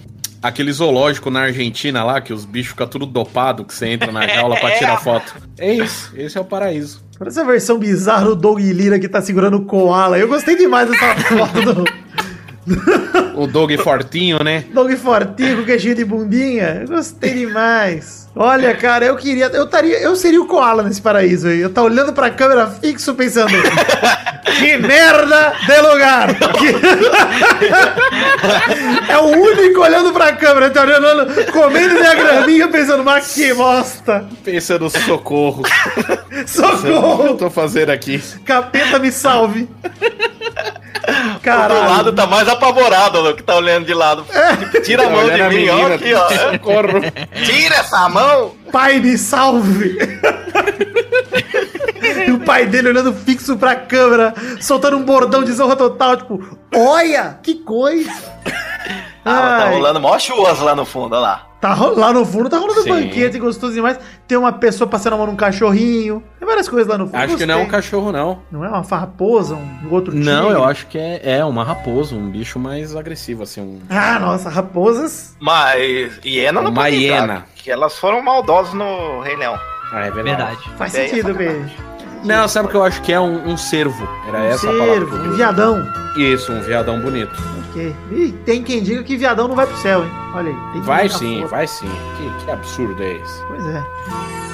aquele zoológico na Argentina lá que os bichos ficam tudo dopado que você entra na jaula pra tirar foto. É isso, esse é o paraíso. Olha essa versão bizarra do Doug Lira que tá segurando o koala. Eu gostei demais dessa foto do, O Doug Fortinho, né? Dog fortinho com queijinho de bundinha. Eu gostei demais. Olha, cara, eu queria. Eu, taria, eu seria o koala nesse paraíso aí. Eu tá olhando pra câmera fixo pensando. que merda de lugar! É o único olhando pra câmera, tá olhando, comendo minha graminha, pensando, mas que bosta! Pensando socorro. O que eu Socorro! tô fazendo aqui? Capeta me salve! Do Caralho! lado tá mais apavorado, ó, que tá olhando de lado. Tipo, Tira a mão de mim, ó, aqui, ó. Socorro. Tira essa mão! Pai me salve! e o pai dele olhando fixo pra câmera, soltando um bordão de zorra total, tipo, olha, que coisa! Ah, tá rolando mó chuvas lá no fundo, olha lá. Tá lá no fundo, tá rolando Sim. banquete, gostoso demais. Tem uma pessoa passando a mão num cachorrinho, tem várias coisas lá no fundo. Acho que não é um gostei. cachorro, não. Não é uma farraposa, um outro Não, tigre? eu acho que é, é uma raposa, um bicho mais agressivo, assim. Um... Ah, nossa, raposas. Mas hiena não Uma hiena. Que elas foram maldosas no Rei Leão. Ah, é Verdade. Faz É, sentido, beijo. Não, sabe o que eu acho que é? Um, um cervo. Era essa a palavra. Cervo, um viadão. Isso, um viadão bonito. E tem quem diga que viadão não vai pro céu, hein? Olha aí. Vai sim, vai sim. Que, que absurdo é esse? Pois é.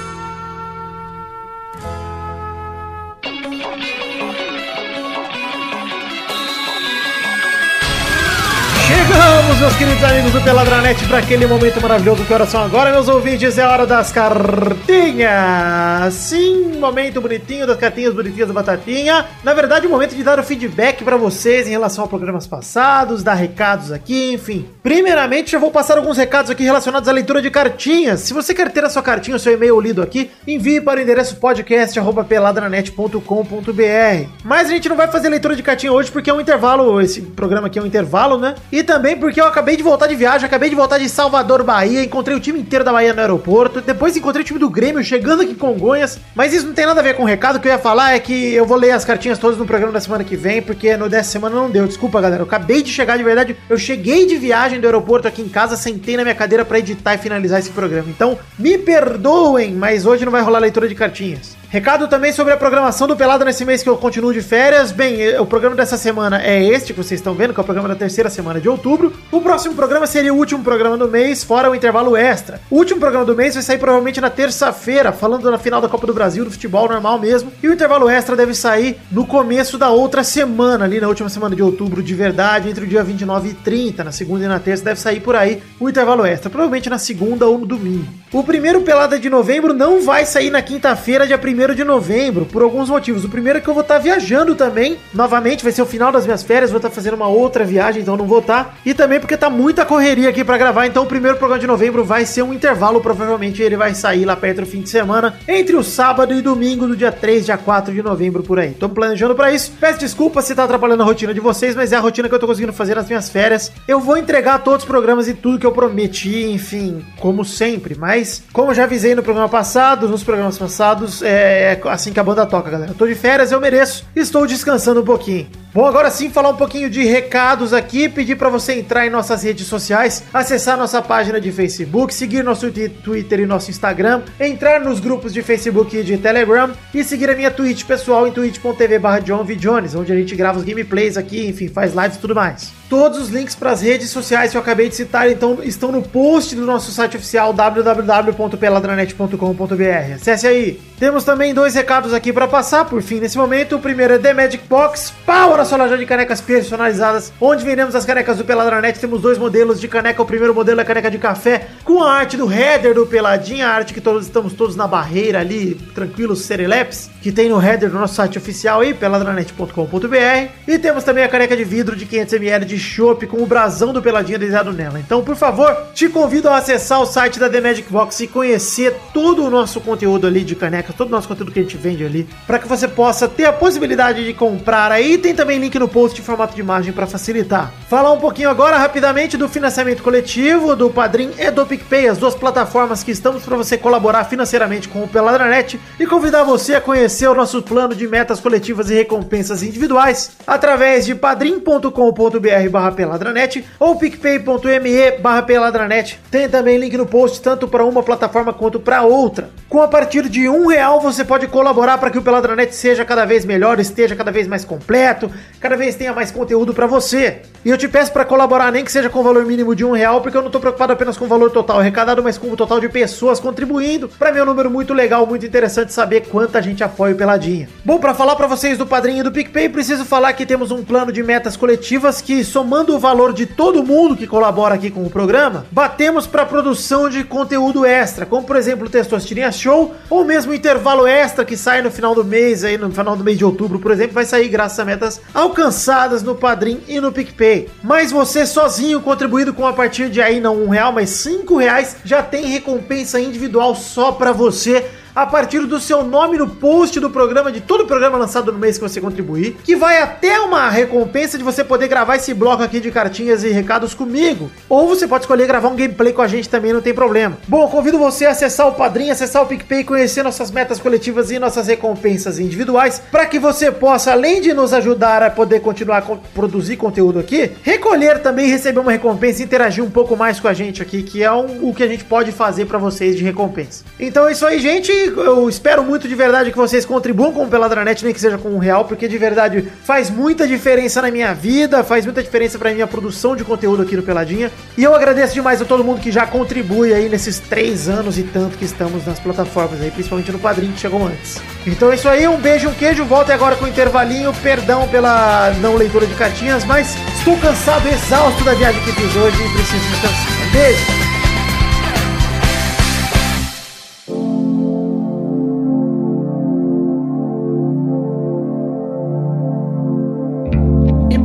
Meus queridos amigos do Peladranet, para aquele momento maravilhoso horas são agora, meus ouvintes, é hora das cartinhas. Sim, momento bonitinho das cartinhas bonitinhas da batatinha. Na verdade, o momento de dar o feedback para vocês em relação a programas passados, dar recados aqui, enfim. Primeiramente, eu vou passar alguns recados aqui relacionados à leitura de cartinhas. Se você quer ter a sua cartinha, o seu e-mail lido aqui, envie para o endereço podcast@peladranet.com.br. Mas a gente não vai fazer leitura de cartinha hoje porque é um intervalo, esse programa aqui é um intervalo, né? E também porque eu acabei de voltar de viagem, acabei de voltar de Salvador, Bahia, encontrei o time inteiro da Bahia no aeroporto, depois encontrei o time do Grêmio chegando aqui em Congonhas, mas isso não tem nada a ver com o recado, o que eu ia falar é que eu vou ler as cartinhas todas no programa da semana que vem, porque no dessa semana não deu, desculpa galera, eu acabei de chegar de verdade, eu cheguei de viagem do aeroporto aqui em casa, sentei na minha cadeira pra editar e finalizar esse programa, então me perdoem, mas hoje não vai rolar leitura de cartinhas. Recado também sobre a programação do Pelado nesse mês que eu continuo de férias. Bem, eh, o programa dessa semana é este que vocês estão vendo, que é o programa da terceira semana de outubro. O próximo programa seria o último programa do mês, fora o intervalo extra. O último programa do mês vai sair provavelmente na terça-feira, falando da final da Copa do Brasil, do futebol normal mesmo. E o intervalo extra deve sair no começo da outra semana, ali na última semana de outubro de verdade, entre o dia 29 e 30, na segunda e na terça, deve sair por aí o intervalo extra, provavelmente na segunda ou no domingo. O primeiro Pelada de novembro não vai sair na quinta-feira, dia 1 de novembro, por alguns motivos. O primeiro é que eu vou estar viajando também, novamente, vai ser o final das minhas férias, vou estar fazendo uma outra viagem, então não vou estar. E também porque tá muita correria aqui pra gravar, então o primeiro programa de novembro vai ser um intervalo, provavelmente ele vai sair lá perto do fim de semana, entre o sábado e domingo do dia 3, dia 4 de novembro por aí. Tô planejando pra isso. Peço desculpa se tá atrapalhando a rotina de vocês, mas é a rotina que eu tô conseguindo fazer nas minhas férias. Eu vou entregar todos os programas e tudo que eu prometi, enfim, como sempre, mas como já avisei no programa passado, nos programas passados, é assim que a banda toca, galera. Eu tô de férias, eu mereço. Estou descansando um pouquinho. Bom, agora sim, falar um pouquinho de recados aqui, pedir para você entrar em nossas redes sociais, acessar nossa página de Facebook, seguir nosso Twitter e nosso Instagram, entrar nos grupos de Facebook e de Telegram e seguir a minha Twitch pessoal em twitch.tv barra Jones, onde a gente grava os gameplays aqui, enfim, faz lives e tudo mais. Todos os links para as redes sociais que eu acabei de citar então estão no post do nosso site oficial www.peladranet.com.br. Acesse aí. Temos também dois recados aqui para passar por fim nesse momento. O primeiro é The Magic Box, pau na sua loja de canecas personalizadas, onde vendemos as canecas do Peladranet. Temos dois modelos de caneca. O primeiro modelo é a caneca de café com a arte do header do Peladinha, a arte que todos estamos todos na barreira ali, tranquilos, serelepes, que tem no header do nosso site oficial aí, peladranet.com.br. E temos também a caneca de vidro de 500ml de chopp com o brasão do Peladinha desenhado nela. Então, por favor, te convido a acessar o site da The Magic Box e conhecer todo o nosso conteúdo ali de caneca, todo o nosso conteúdo que a gente vende ali, para que você possa ter a possibilidade de comprar aí. Tem também link no post em formato de imagem para facilitar. Falar um pouquinho agora rapidamente do financiamento coletivo, do Padrim e do PicPay, as duas plataformas que estamos para você colaborar financeiramente com o Peladranet e convidar você a conhecer o nosso plano de metas coletivas e recompensas individuais através de padrim.com.br barra peladranet ou picpay.me barra peladranet. Tem também link no post tanto para uma plataforma quanto para outra. Com a partir de um real você pode colaborar para que o Peladranet seja cada vez melhor, esteja cada vez mais completo, cada vez tenha mais conteúdo pra você. E eu te peço pra colaborar, nem que seja com valor mínimo de um real, porque eu não tô preocupado apenas com o valor total arrecadado, mas com o total de pessoas contribuindo. Pra mim é um número muito legal, muito interessante saber quanta gente apoia Peladinha. Bom, pra falar pra vocês do Padrinho do PicPay, preciso falar que temos um plano de metas coletivas que, somando o valor de todo mundo que colabora aqui com o programa, batemos pra produção de conteúdo extra, como por exemplo o Testosterinha Show, ou mesmo o intervalo extra que sai no final do mês, aí no final do mês de outubro, por exemplo, vai sair graças a metas alcançadas no Padrim e no PicPay. Mas você sozinho contribuindo com a partir de aí não um real, mas cinco reais, já tem recompensa individual só pra você a partir do seu nome no post do programa, de todo o programa lançado no mês que você contribuir, que vai até uma recompensa de você poder gravar esse bloco aqui de cartinhas e recados comigo. Ou você pode escolher gravar um gameplay com a gente também, não tem problema. Bom, convido você a acessar o Padrim, acessar o PicPay, conhecer nossas metas coletivas e nossas recompensas individuais, para que você possa, além de nos ajudar a poder continuar a produzir conteúdo aqui, recolher também, receber uma recompensa e interagir um pouco mais com a gente aqui, que é um- o que a gente pode fazer para vocês de recompensa. Então é isso aí, gente. Eu espero muito de verdade que vocês contribuam com o Peladranet, nem que seja com um real, porque de verdade faz muita diferença na minha vida, faz muita diferença pra minha produção de conteúdo aqui no Peladinha. E eu agradeço demais a todo mundo que já contribui aí nesses três anos e tanto que estamos nas plataformas aí, principalmente no Padrim que chegou antes. Então é isso aí, um beijo, um queijo. Volto agora com o intervalinho. Perdão pela não leitura de cartinhas, mas estou cansado, exausto da viagem que fiz hoje e preciso descansar. Beijo!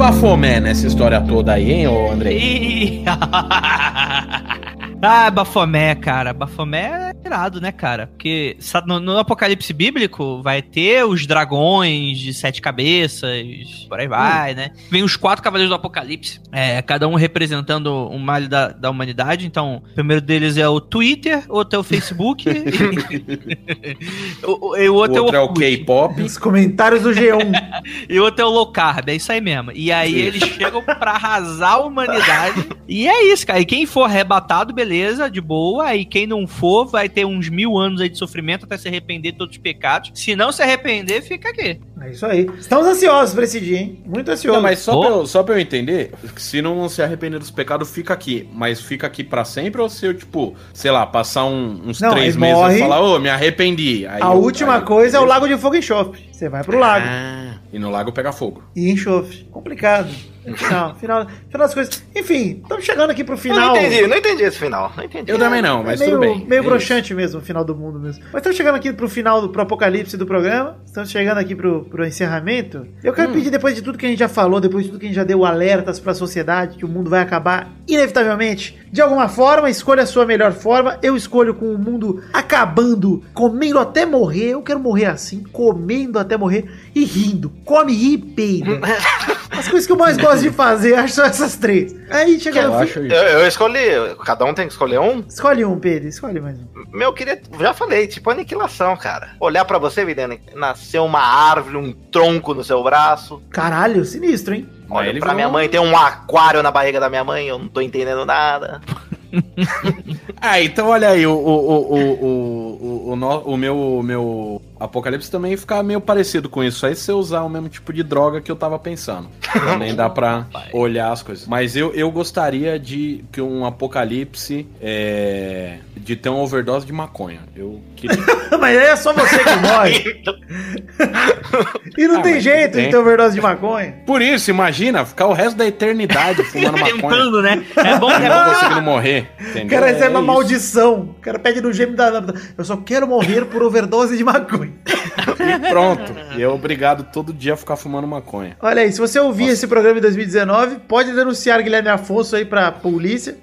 Bafomé nessa história toda aí, hein, ô Andrei? Ah, Bafomé, cara. Bafomé irado, né, cara? Porque no, no Apocalipse Bíblico vai ter os dragões de sete cabeças, por aí vai, né? Vem os quatro cavaleiros do Apocalipse, é, cada um representando um malho da, da humanidade. Então, o primeiro deles é o Twitter, outro é o Facebook, o, o- e o O outro, outro é o Orkut. K-pop. Os comentários do G1. E o outro é o low carb, é isso aí mesmo. E aí eles chegam pra arrasar a humanidade. E é isso, cara. E quem for arrebatado, beleza, de boa. E quem não for, vai ter uns mil anos aí de sofrimento até se arrepender de todos os pecados. Se não se arrepender, fica aqui. É isso aí. Estamos ansiosos pra esse dia, hein? Muito ansiosos. Não, mas só, Ô. pra eu, só pra eu entender, se não se arrepender dos pecados, fica aqui. Mas fica aqui pra sempre ou se eu, tipo, sei lá, passar um- uns Não, três meses morre. e falar, ô, me arrependi. Aí A eu- última aí- coisa é o Lago de Fogo e Enxofre. Você vai pro lago. Ah, e no lago pega fogo. E enxofre. Complicado. Final, final, final das coisas. Enfim, estamos chegando aqui pro Eu final. não entendi, não entendi esse final. Não entendi. Eu também não, mas é meio, tudo bem. Meio É broxante mesmo, o final do mundo mesmo. Mas estamos chegando aqui pro final, do, pro apocalipse do programa. Estamos chegando aqui pro, pro encerramento. Eu Hum. quero pedir, depois de tudo que a gente já falou, depois de tudo que a gente já deu alertas pra sociedade, que o mundo vai acabar inevitavelmente. De alguma forma, escolha a sua melhor forma. Eu escolho com o mundo acabando, comendo até morrer. Eu quero morrer assim, comendo até morrer e rindo. Come, ri e peida. As coisas que eu mais gosto de fazer, acho são essas três. Aí chega Eu acho isso. Eu, eu escolhi, cada um tem que escolher um. Escolhe um, Pedro, escolhe mais um. Meu, eu queria, já falei, tipo aniquilação, cara. Olhar pra você, Vidane, nasceu uma árvore, um tronco no seu braço. Caralho, sinistro, hein? Olha ele pra virou minha mãe, tem um aquário na barriga da minha mãe, eu não tô entendendo nada. Ah, então olha aí, o, o, o, o, o, o, no- o meu, o meu Apocalipse também fica meio parecido com isso. Aí se você usar o mesmo tipo de droga que eu tava pensando. Também dá pra olhar as coisas. Mas eu, eu gostaria de que um Apocalipse é, de ter uma overdose de maconha. Eu queria. Mas aí é só você que morre. e não Ah, tem jeito tem. de ter overdose de maconha. Por isso, imagina, ficar o resto da eternidade fumando maconha. Tentando, né? É bom, é Não bom. conseguindo morrer. O Entendeu? cara recebe É uma isso. maldição. O cara pede no gêmeo da. Eu só quero morrer por overdose de maconha. E pronto. E é obrigado todo dia a ficar fumando maconha. Olha aí, se você ouvir esse programa em 2019, pode denunciar Guilherme Afonso aí pra polícia.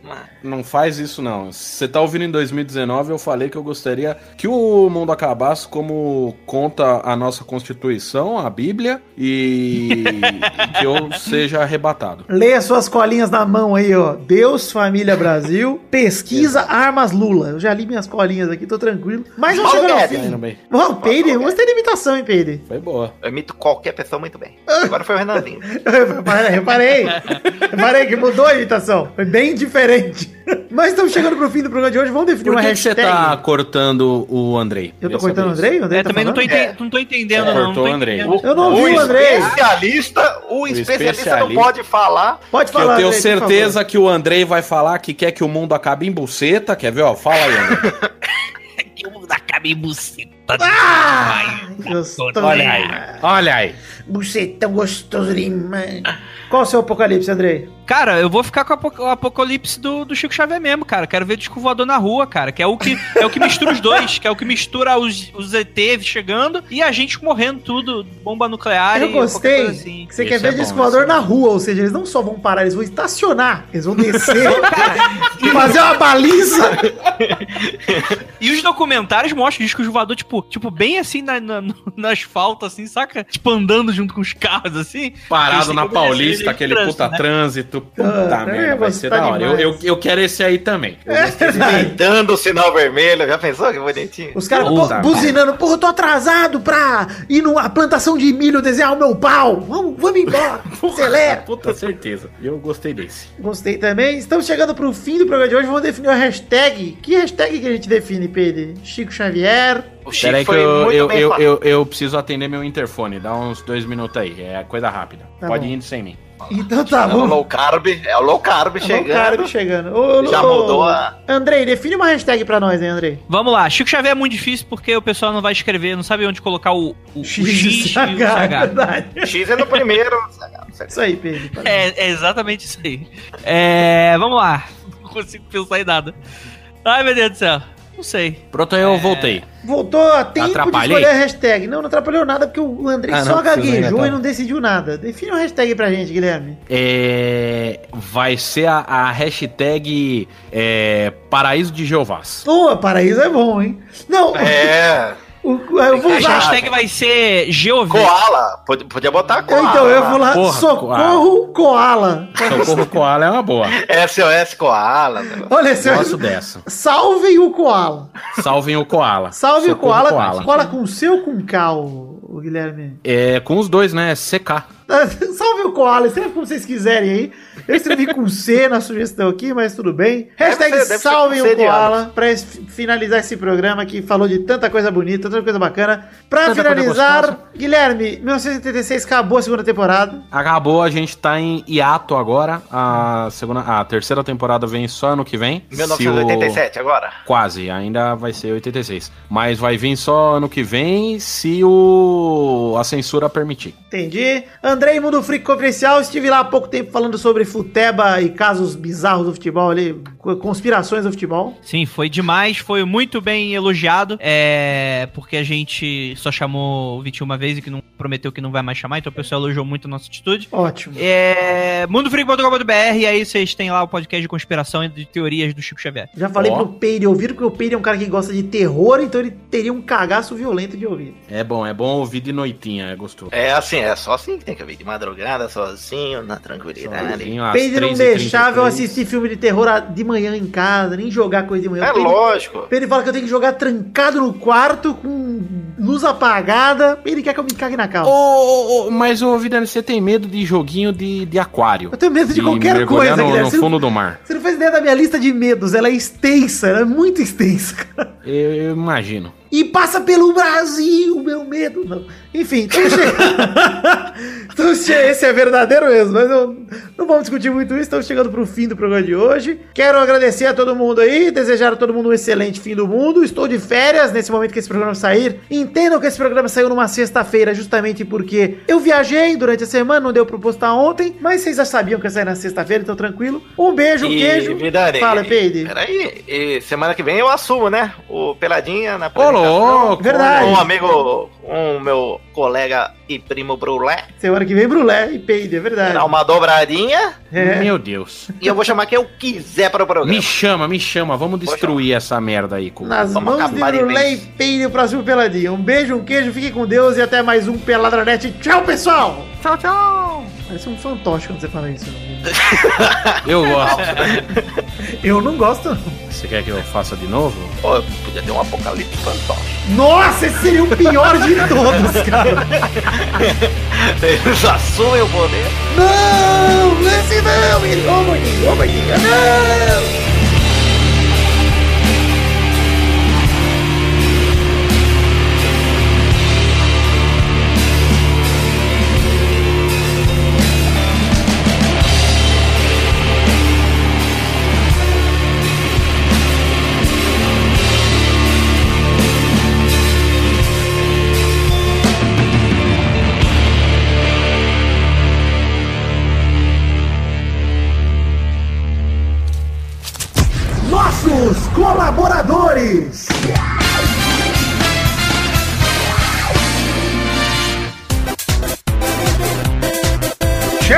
Não faz isso não. Se você tá ouvindo em 2019, eu falei que eu gostaria que o mundo acabasse como conta a nossa Constituição, a Bíblia, e que eu seja arrebatado. Leia suas colinhas na mão aí, ó. Deus, Família Brasil, pesquisa armas Lula. Eu já li minhas colinhas aqui, tô tranquilo. Mas vamos chegando ao fim. Ó, Peide, gostei da imitação, hein, Peide? Foi boa. Eu imito qualquer pessoa muito bem. Agora foi o Renanzinho. Reparei, reparei. Reparei que mudou a imitação. Foi bem diferente. Mas estamos chegando pro fim do programa de hoje. Vamos definir Por uma que, que você hashtag. tá cortando o Andrei? Eu tô cortando o Andrei? O Andrei É, tá também não tô, enten- não tô entendendo, É, não. cortou não tô o Andrei. entendendo. Eu não vi o Andrei. especialista, o especialista não especialista. pode falar. Pode Que eu falar, tenho Andrei, certeza que o Andrei vai falar que quer que o mundo acabe em buceta. Quer ver? Ó, fala aí, Andrei. Que o mundo acabe em buceta. Ah, gostoso. Olha aí. Olha aí. Bucetão gostoso demais. Qual o seu apocalipse, Andrei? Cara, eu vou ficar com o apo- o apocalipse do, do Chico Xavier mesmo, cara. Quero ver disco voador na rua, cara. Que é o que, é o que mistura os dois. Que é o que mistura os, os ET chegando e a gente morrendo tudo, bomba nuclear Eu e gostei assim. que você Isso quer ver é bom, disco voador é na rua, ou seja, eles não só vão parar, eles vão estacionar, eles vão descer e fazer uma baliza. E os documentários mostram discos voador, tipo, tipo bem assim na, na, no, no asfalto, assim, saca? Tipo, andando junto com os carros, assim. Parado na Paulista, ele aquele trânsito, puta né? trânsito. Puta Ah, merda, ia vai ser gostar da hora. Eu, eu, eu quero esse aí também. Dando o sinal vermelho. Já pensou que bonitinho? Os caras buzinando, porra, eu tô atrasado pra ir numa plantação de milho desenhar o meu pau. Vamos, vamos embora, acelera. Puta certeza. Eu gostei desse. Gostei também. Estamos chegando pro fim do programa de hoje. Vamos definir a hashtag. Que hashtag que a gente define, Pedro? Chico Xavier. O Pera aí que foi eu, muito eu, bem eu, eu, eu preciso atender meu interfone. Dá uns dois minutos aí. É coisa rápida. Tá Pode bom. ir indo sem mim. Então tá É o bom. low carb, é o low carb Tá bom, chegando. cara, chegando. Ô, Já ô, mudou a- Andrei, define uma hashtag pra nós, hein, Andrei? Vamos lá, Chico Xavier é muito difícil porque o pessoal não vai escrever, não sabe onde colocar o, o, o X, e o H. verdade. X é no primeiro. Isso aí, Pedro. É, é exatamente isso aí. É, vamos lá, não consigo pensar em nada. Ai, meu Deus do céu, não sei. Pronto, eu voltei. Voltou a tempo Atrapalhei? de escolher a hashtag. Não, não atrapalhou nada porque o Andrei Ah, só não, gaguejou tá. e não decidiu nada. Define uma hashtag pra gente, Guilherme. É, vai ser a, a hashtag é, Paraíso de Jeovás. Pô, paraíso é bom, hein? Não, É. o- eu vou A usar. hashtag vai ser Geovi. Koala. Pod- Podia botar koala. Então, eu vou lá, Porra, socorro koala. Socorro Koala é uma boa. SOS Koala. Olha, esse Gosto dessa. salvem o koala. Salvem o Koala. Salve o Socorro koala. Koala. Koala com C ou com K, o, o Guilherme? É, com os dois, né? CK. Salve o koala, escreve como vocês quiserem aí. Eu escrevi com C na sugestão aqui, mas tudo bem. Hashtag ser- C o koala pra finalizar esse programa que falou de tanta coisa bonita, tanta coisa bacana. Pra Tanta finalizar. Guilherme, 1986 acabou a segunda temporada. Acabou, a gente tá em hiato agora. A, segunda, a terceira temporada vem só ano que vem. Se 1987 agora. o- Quase, ainda vai ser 86. Mas vai vir só ano que vem se o a censura permitir. Entendi. Andrei Mundo Freak Confidencial, estive lá há pouco tempo falando sobre futeba e casos bizarros do futebol ali, co- conspirações do futebol. Sim, foi demais, foi muito bem elogiado. É. Porque a gente só chamou o Vitinho uma vez e que não prometeu que não vai mais chamar, então o pessoal elogiou muito a nossa atitude. Ótimo. É. mundofreak.com.br e aí vocês têm lá o podcast de conspiração e de teorias do Chico Xavier. Já falei Ó. pro Peide ouvir, porque o Peide é um cara que gosta de terror, então ele teria um cagaço violento de ouvir. É bom, é bom ouvir de noitinha, é gostoso. É assim, é só assim que tem que ouvir. De madrugada, sozinho, na tranquilidade. Sozinho, Peide não 3h33. deixava eu assistir filme de terror de manhã em casa, nem jogar coisa de manhã. É O Peide- lógico. Peide fala que eu tenho que jogar trancado no quarto, com luz apagada. Ele quer que eu me cague na calça. Ô, ô, ô, mas, ô, Vidani, você tem medo de joguinho de, de aquário? Eu tenho medo de qualquer mergulhar coisa, no, Guilherme. no Você não- fundo do mar. Você não faz ideia da minha lista de medos, ela é extensa, ela é muito extensa, cara. Eu, eu imagino. E passa pelo Brasil, meu medo. Não. Enfim, então chega... então, che- esse é verdadeiro mesmo, mas eu... não vamos discutir muito isso. Estamos chegando pro fim do programa de hoje. Quero agradecer a todo mundo aí, desejar a todo mundo um excelente fim do mundo. Estou de férias nesse momento que esse programa sair. Entendam que esse programa saiu numa sexta-feira, justamente porque eu viajei durante a semana, não deu pra postar ontem, mas vocês já sabiam que ia sair na sexta-feira, então tranquilo. Um beijo, um queijo. Vidani, Fala, Peide. Peraí, e semana que vem eu assumo, né? O Peladinha na Ô, louco! Verdade. Um amigo, um meu colega e primo Brulé. Semana que vem, Brulé e Peide, é verdade. Dá uma dobradinha É. Meu Deus. e eu vou chamar quem eu quiser para o programa. Me chama, me chama. Vamos destruir essa merda aí. Com... Nas Vamos mãos de Brulé e. Peide, o próximo Peladinho. Um beijo, um queijo, fiquem com Deus e até mais um Peladranet. Tchau, pessoal! Tchau, tchau! Parece um fantoche quando você fala isso. Eu gosto. Eu não gosto, não. Você quer que eu faça de novo? Pô, podia ter um apocalipse fantástico. Nossa, esse seria o pior de todos, cara. Eles assumem o poder. Não, esse não, ele. Ô, Mordinha, ô, Mordinha, não! colaboradores.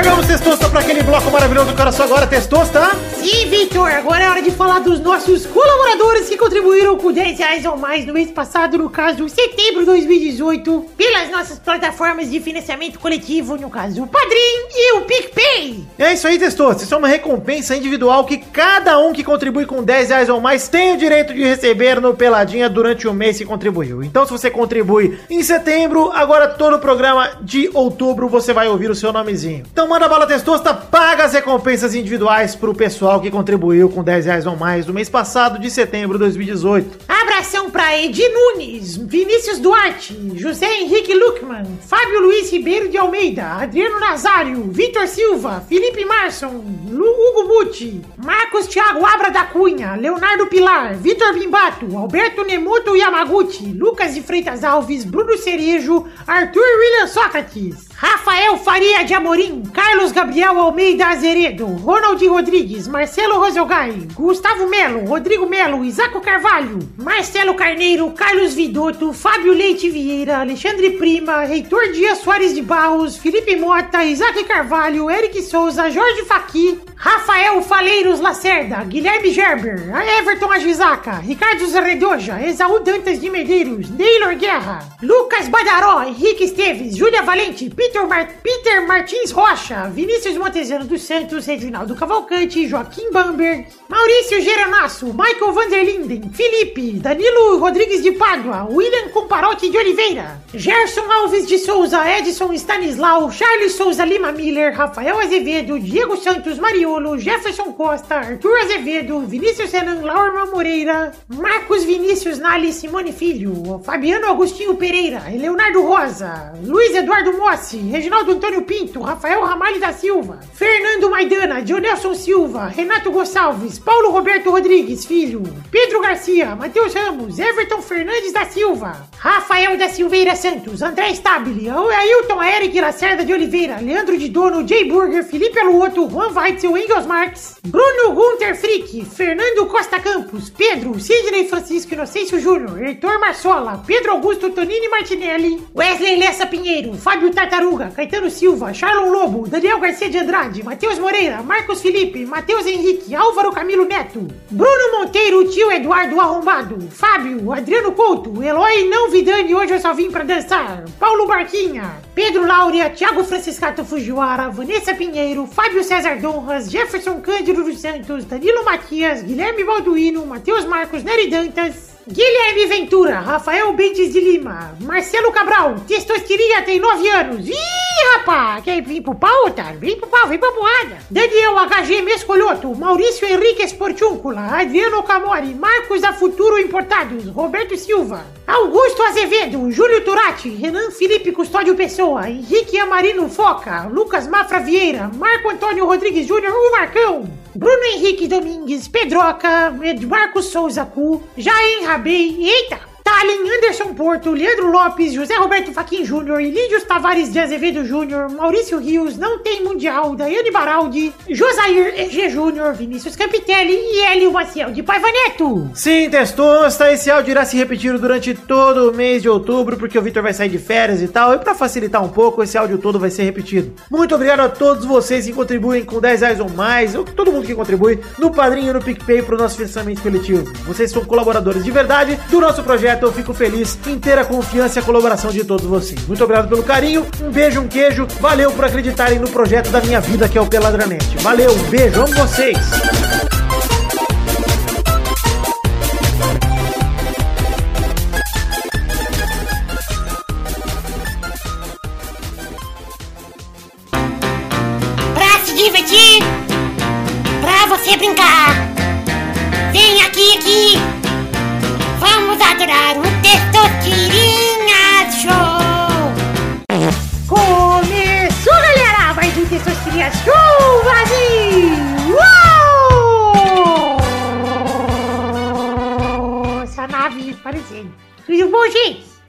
Vamos, Testosta, para aquele bloco maravilhoso do cara só agora, Testosta. Sim, Victor, agora é hora de falar dos nossos colaboradores que contribuíram com 10 reais ou mais no mês passado, no caso, setembro de 2018, pelas nossas plataformas de financiamento coletivo, no caso, o Padrim e o PicPay. É isso aí, Testosta. Isso é uma recompensa individual que cada um que contribui com 10 reais ou mais tem o direito de receber no Peladinha durante o mês que contribuiu. Então, se você contribui em setembro, agora todo o programa de outubro você vai ouvir o seu nomezinho. Então, manda bala, Testosta, paga as recompensas individuais pro pessoal que contribuiu com 10 reais ou mais no mês passado de setembro de 2018. Abração pra Edi Nunes, Vinícius Duarte, José Henrique Luckman, Fábio Luiz Ribeiro de Almeida, Adriano Nazário, Vitor Silva, Felipe Marson, Lu Hugo Butti, Marcos Thiago Abra da Cunha, Leonardo Pilar, Vitor Bimbato, Alberto Nemoto Yamaguchi, Lucas de Freitas Alves, Bruno Cerejo, Arthur William Sócrates, Rafael Faria de Amorim, Carlos Gabriel Almeida Azeredo, Ronald Rodrigues, Marcelo Roselgai, Gustavo Melo, Rodrigo Melo, Isaco Carvalho, Marcelo Carneiro, Carlos Vidotto, Fábio Leite Vieira, Alexandre Prima, Heitor Dias Soares de Barros, Felipe Mota, Isaac Carvalho, Eric Souza, Jorge Faqui, Rafael Faleiros Lacerda, Guilherme Gerber, Everton Agisaca, Ricardo Zerredoja, Exaú Dantas de Medeiros, Neylor Guerra, Lucas Badaró, Henrique Esteves, Júlia Valente, Peter, Mar- Peter Martins Rocha, Vinícius Montezano dos Santos, Reginaldo Cavalcante, Joaquim Bamberg, Maurício Geranasso, Michael Vanderlinden, Felipe, Danilo Rodrigues de Pádua, William Comparotti de Oliveira, Gerson Alves de Souza, Edson Stanislau, Charles Souza Lima Miller, Rafael Azevedo, Diego Santos Mariolo, Jefferson Costa, Arthur Azevedo, Vinícius Renan Laurma Moreira, Marcos Vinícius Nali Simone Filho, Fabiano Agostinho Pereira, Leonardo Rosa, Luiz Eduardo Mossi, Reginaldo Antônio Pinto, Rafael Ramalho da Silva, Fernando Maidana, Dionelson Silva, Renato Gonçalves, Paulo Roberto Rodrigues Filho, Pedro Garcia, Matheus Ramos, Everton Fernandes da Silva, Rafael da Silveira Santos, André Stabile, Ailton Eric Lacerda de Oliveira, Leandro de Dono, Jay Burger, Felipe Aluoto, Juan Weitzel, Engels Marques, Bruno Gunter Frick, Fernando Costa Campos, Pedro, Sidney Francisco Inocêncio Júnior, Heitor Marsola, Pedro Augusto Tonini Martinelli, Wesley Lessa Pinheiro, Fábio Tartaruga, Caetano Silva, Charlon Lobo, Daniel Garcia de Andrade, Matheus Moreira, Marcos Felipe, Matheus Henrique, Álvaro Camilo Neto, Bruno Monteiro, tio Eduardo Arrombado, Fábio, Adriano Couto, Eloy Não Vidani, hoje eu só vim pra dançar, Paulo Barquinha, Pedro Laura, Thiago Franciscato Fujiwara, Vanessa Pinheiro, Fábio César Donras, Jefferson Cândido dos Santos, Danilo Matias, Guilherme Balduino, Matheus Marcos Nery Dantas, Guilherme Ventura, Rafael Bentes de Lima, Marcelo Cabral, Testosteria tem 9 anos. Ih, rapá, quer vir pro pau, otário? Vem pro pau, vem pra boada. Daniel HG Mescolhoto, Maurício Henrique Esportúncula, Adriano Camori, Marcos da Futuro Importados, Roberto Silva, Augusto Azevedo, Júlio Turati, Renan Felipe Custódio Pessoa, Henrique Amarino Foca, Lucas Mafra Vieira, Marco Antônio Rodrigues Júnior, o Marcão, Bruno Henrique Domingues, Pedroca, Marcos Souza Cu, Jair Rabei, eita! Tallin, Anderson Porto, Leandro Lopes, José Roberto Faquin Júnior, Lídios Tavares de Azevedo Júnior, Maurício Rios, Não Tem Mundial, Daiane Baraldi, Josair EG Júnior, Vinícius Campitelli e Hélio Maciel de Paiva Neto. Sim, Testosta, esse áudio irá se repetir durante todo o mês de outubro, porque o Victor vai sair de férias e tal, e pra facilitar um pouco, esse áudio todo vai ser repetido. Muito obrigado a todos vocês que contribuem com 10 reais ou mais, ou todo mundo que contribui, no Padrinho e no PicPay pro nosso financiamento coletivo. Vocês são colaboradores de verdade do nosso projeto, eu fico feliz em ter a confiança e a colaboração de todos vocês. Muito obrigado pelo carinho, um beijo, um queijo, valeu por acreditarem no projeto da minha vida, que é o Peladranet. Valeu, um beijo, amo vocês!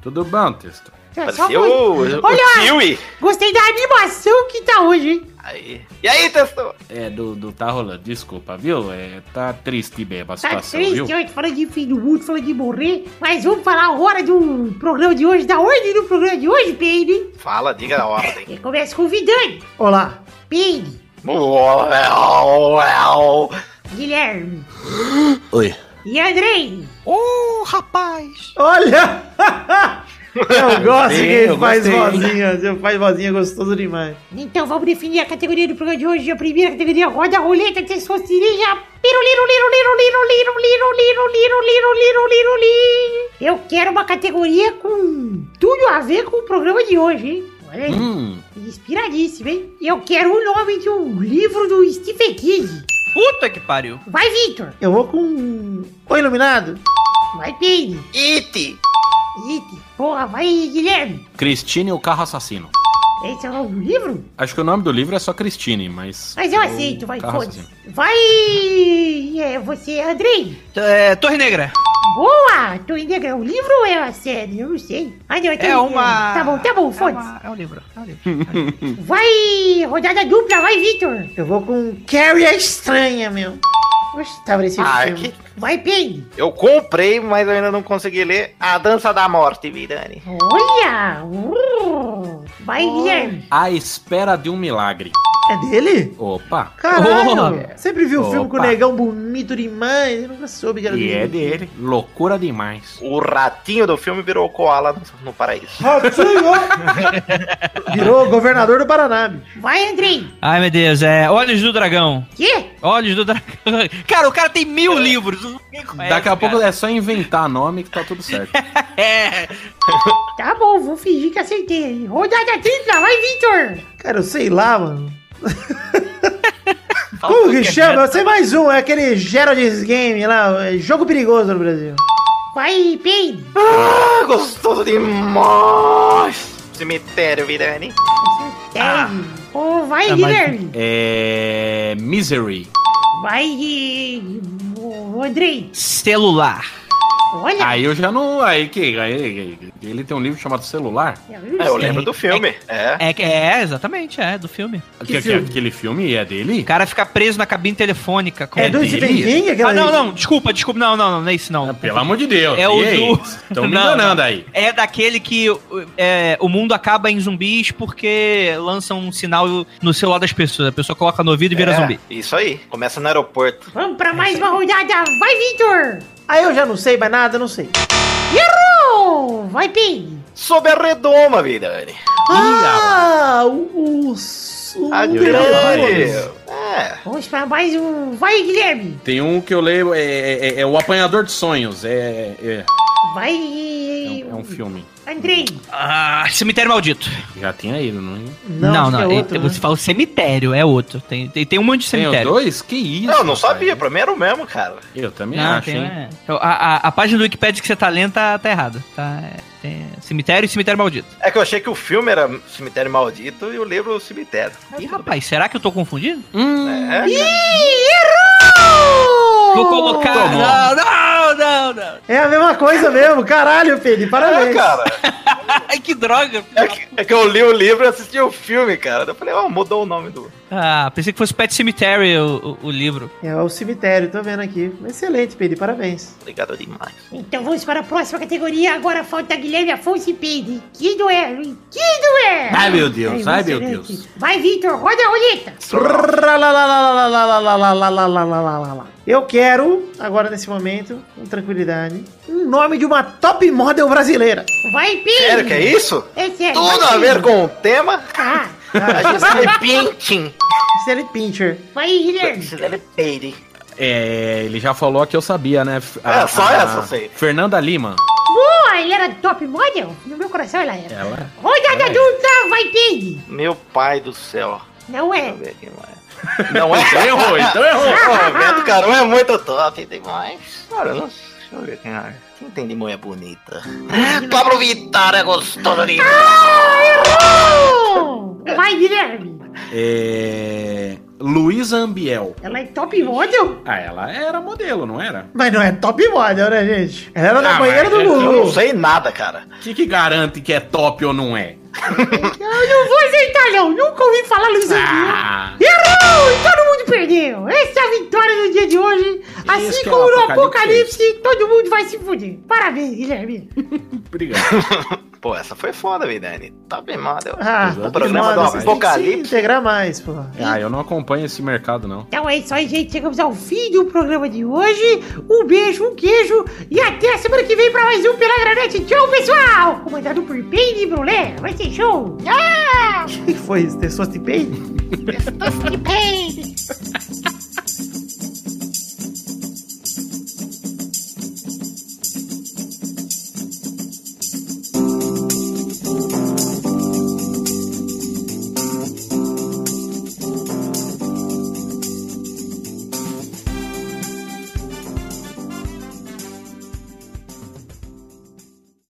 Tudo bom, Testo? Só Pareceu foi- o, o Olha, Kiwi. gostei da animação que tá hoje, hein? Aí. E aí, Testo? É, do, do tá rolando, desculpa, viu? É, tá triste mesmo a Tá situação, triste viu? hoje, falando de fim do mundo, falando de morrer. Mas vamos falar agora do programa de hoje, da ordem do programa de hoje, Peide. Fala, diga a ordem. E começa convidando. Olá, Peide. Guilherme. Oi. E Andrei? Ô, oh, rapaz! Olha! Eu gosto Sim, que ele faz vozinha, ele faz vozinha gostoso demais. Então vamos definir a categoria do programa de hoje. A primeira categoria roda a roleta de serinha. Eu quero uma categoria com tudo a ver com o programa de hoje, hein? Olha aí. Hum. Inspiradíssimo, hein? Eu quero o nome de um livro do Stephen King. Puta que pariu. Vai, Victor. Eu vou com. O Iluminado? Vai, Peide. It! Ite. Porra, vai, Guilherme. Cristine e o carro assassino. Esse é o nome do livro? Acho que o nome do livro é só Cristine, mas. Mas eu é aceito, vai, foda-se. Vai. É, você, Andrei. É, Torre Negra. Boa! Tu ainda é um livro ou é uma série? Eu não sei. Ah, não, É uma. Tá bom, tá bom, é, foda-se. uma- é um livro. É um livro. Vai, rodada dupla, vai, Victor. Eu vou com Carrie a Estranha, meu. Gostava desse Ah, filme. que... Vai, Peide. Eu comprei, mas eu ainda não consegui ler A Dança da Morte, Vidani. Olha! Uh, vai, Guilherme. A espera de um milagre. É dele? Opa. Caralho! Oh. Sempre vi o filme com o negão bonito demais. Eu nunca soube que era E é dele. dele. Loucura demais. O ratinho do filme virou o koala no, no paraíso. Ratinho! Virou governador do Paraná. Vai, Andrei. Ai, meu Deus, é. Olhos do Dragão. Quê? Olhos do Dragão. Cara, o cara tem mil livros. ninguém conhece, Daqui a cara. pouco é só inventar nome que tá tudo certo. É. Tá bom, vou fingir que acertei. Rodada tripla, vai, Victor. Cara, eu sei lá, mano. Como que chama? Eu sei mais um. É aquele Gerald's Game lá. é Jogo perigoso no Brasil. Vai, Peide. Ah, gostoso demais! Cemitério, Vidani. Acertei. Oh, vai, Ah, Guilherme. É. Misery. Vai, Andrei. Celular. Olha. Aí eu já não. Aí que. Aí, ele tem um livro chamado Celular. eu É, eu lembro do filme. É. É, que- é, exatamente, é, do filme. Que, que- filme? aquele filme é dele? O cara fica preso na cabine telefônica. com- É do? Stephen King? Aquela Ah, não, não, desculpa, desculpa, não, não, não, não é isso não. Ah, Pelo amor de Deus. É o aí? do- Estão me Não, enganando aí. É daquele que é, o mundo acaba em zumbis porque lançam um sinal no celular das pessoas. A pessoa coloca no ouvido e vira É, zumbi. Isso aí. Começa no aeroporto. Vamos pra mais uma rodada. Vai, Victor. Aí eu já não sei mais nada, não sei. Errou. Vai, Peide. Sob a redoma, Vidani. Ah, o. o, o A ia grande. É. Vamos pra mais um. Vai, Guilherme. Tem um que eu leio, é, é- é o Apanhador de Sonhos. É, é, Vai. é um, é um filme. Andrei. Ah, cemitério maldito. Já tinha ido, não é? Não, não. que é- é outro, né? Você fala cemitério, é outro. Tem, tem, tem um monte de Tem cemitério. dois? Que isso? Não rapaz. sabia, pra mim era o mesmo, cara. Eu também Não, acho, tem, hein? é. a, a, a página do Wikipedia que você tá lendo tá, tá errada. Tá, é, tem cemitério e cemitério maldito. É que eu achei que o filme era Cemitério Maldito e o livro o Cemitério. Ih, rapaz, será que eu tô confundindo? É. Errou. Vou colocar. Tomou. Não, não, não, não. É a mesma coisa mesmo. Caralho, Pedro. É, Parabéns. cara. Ai, que droga. É que, é que eu li o livro e assisti o filme, cara. Eu falei, ó, mudou o nome do. Ah, pensei que fosse Pet Cemetery o, o, o livro. É o cemitério, tô vendo aqui. Excelente, Pedro. Parabéns. Obrigado demais. Então vamos para a próxima categoria. Agora falta Guilherme Afonso e Peide. Que duelo, hein? Que duelo! Ai, meu Deus, ai, meu. Deus. Vai, Victor, roda a roleta. Eu quero, agora nesse momento, com tranquilidade, um nome de uma top model brasileira. Vai, Peide. Sério que é isso? É sério. Tudo a ver com o tema? Ah, A Gisele Pintin. Stanley Pincher. vai, Guilherme. Gisele Peire. É, ele já falou que eu sabia, né? É, só essa eu sei. Fernanda Lima. Boa, ele era top model? No meu coração ela era. Ela. Rodada É. adulta, vai, Peide. Meu pai do céu. Não é. Deixa eu ver quem mais. Não é? Então errou, então errou. Ô, Beto Carão é muito top demais. Cara, não, deixa eu ver quem é. Quem tem de mulher bonita? Pablo Vittar é gostoso demais. Oh, vai, Guilherme. É. Luísa Ambiel. Ela é top model? Ah, ela era modelo, não era? Mas não é top model, né, gente? Ela era Ah, banheira mas do é- Eu não Gugu. sei nada, cara. O que, que garante que é top ou não é? Eu não vou aceitar, não. Nunca ouvi falar Luiz Ambiel. Ah, Errou! E todo mundo perdeu. Essa é a vitória do dia de hoje. assim Isso que é como o no Apocalipse. Apocalipse, todo mundo vai se fuder. Parabéns, Guilherme. obrigado. Pô, essa foi foda, Vidani. Tá bem mal. deu- Ah, o programa do se Apocalipse. integrar mais, pô. Ah, eu não acompanho esse mercado, não. Então é isso aí, gente. Chegamos ao fim do programa de hoje. Um beijo, um queijo e até a semana que vem pra mais um Pela Granete. Tchau, pessoal! Comandado por Peine Brulé. Vai ser show! Ah! O que foi isso? Testosterone? Pain.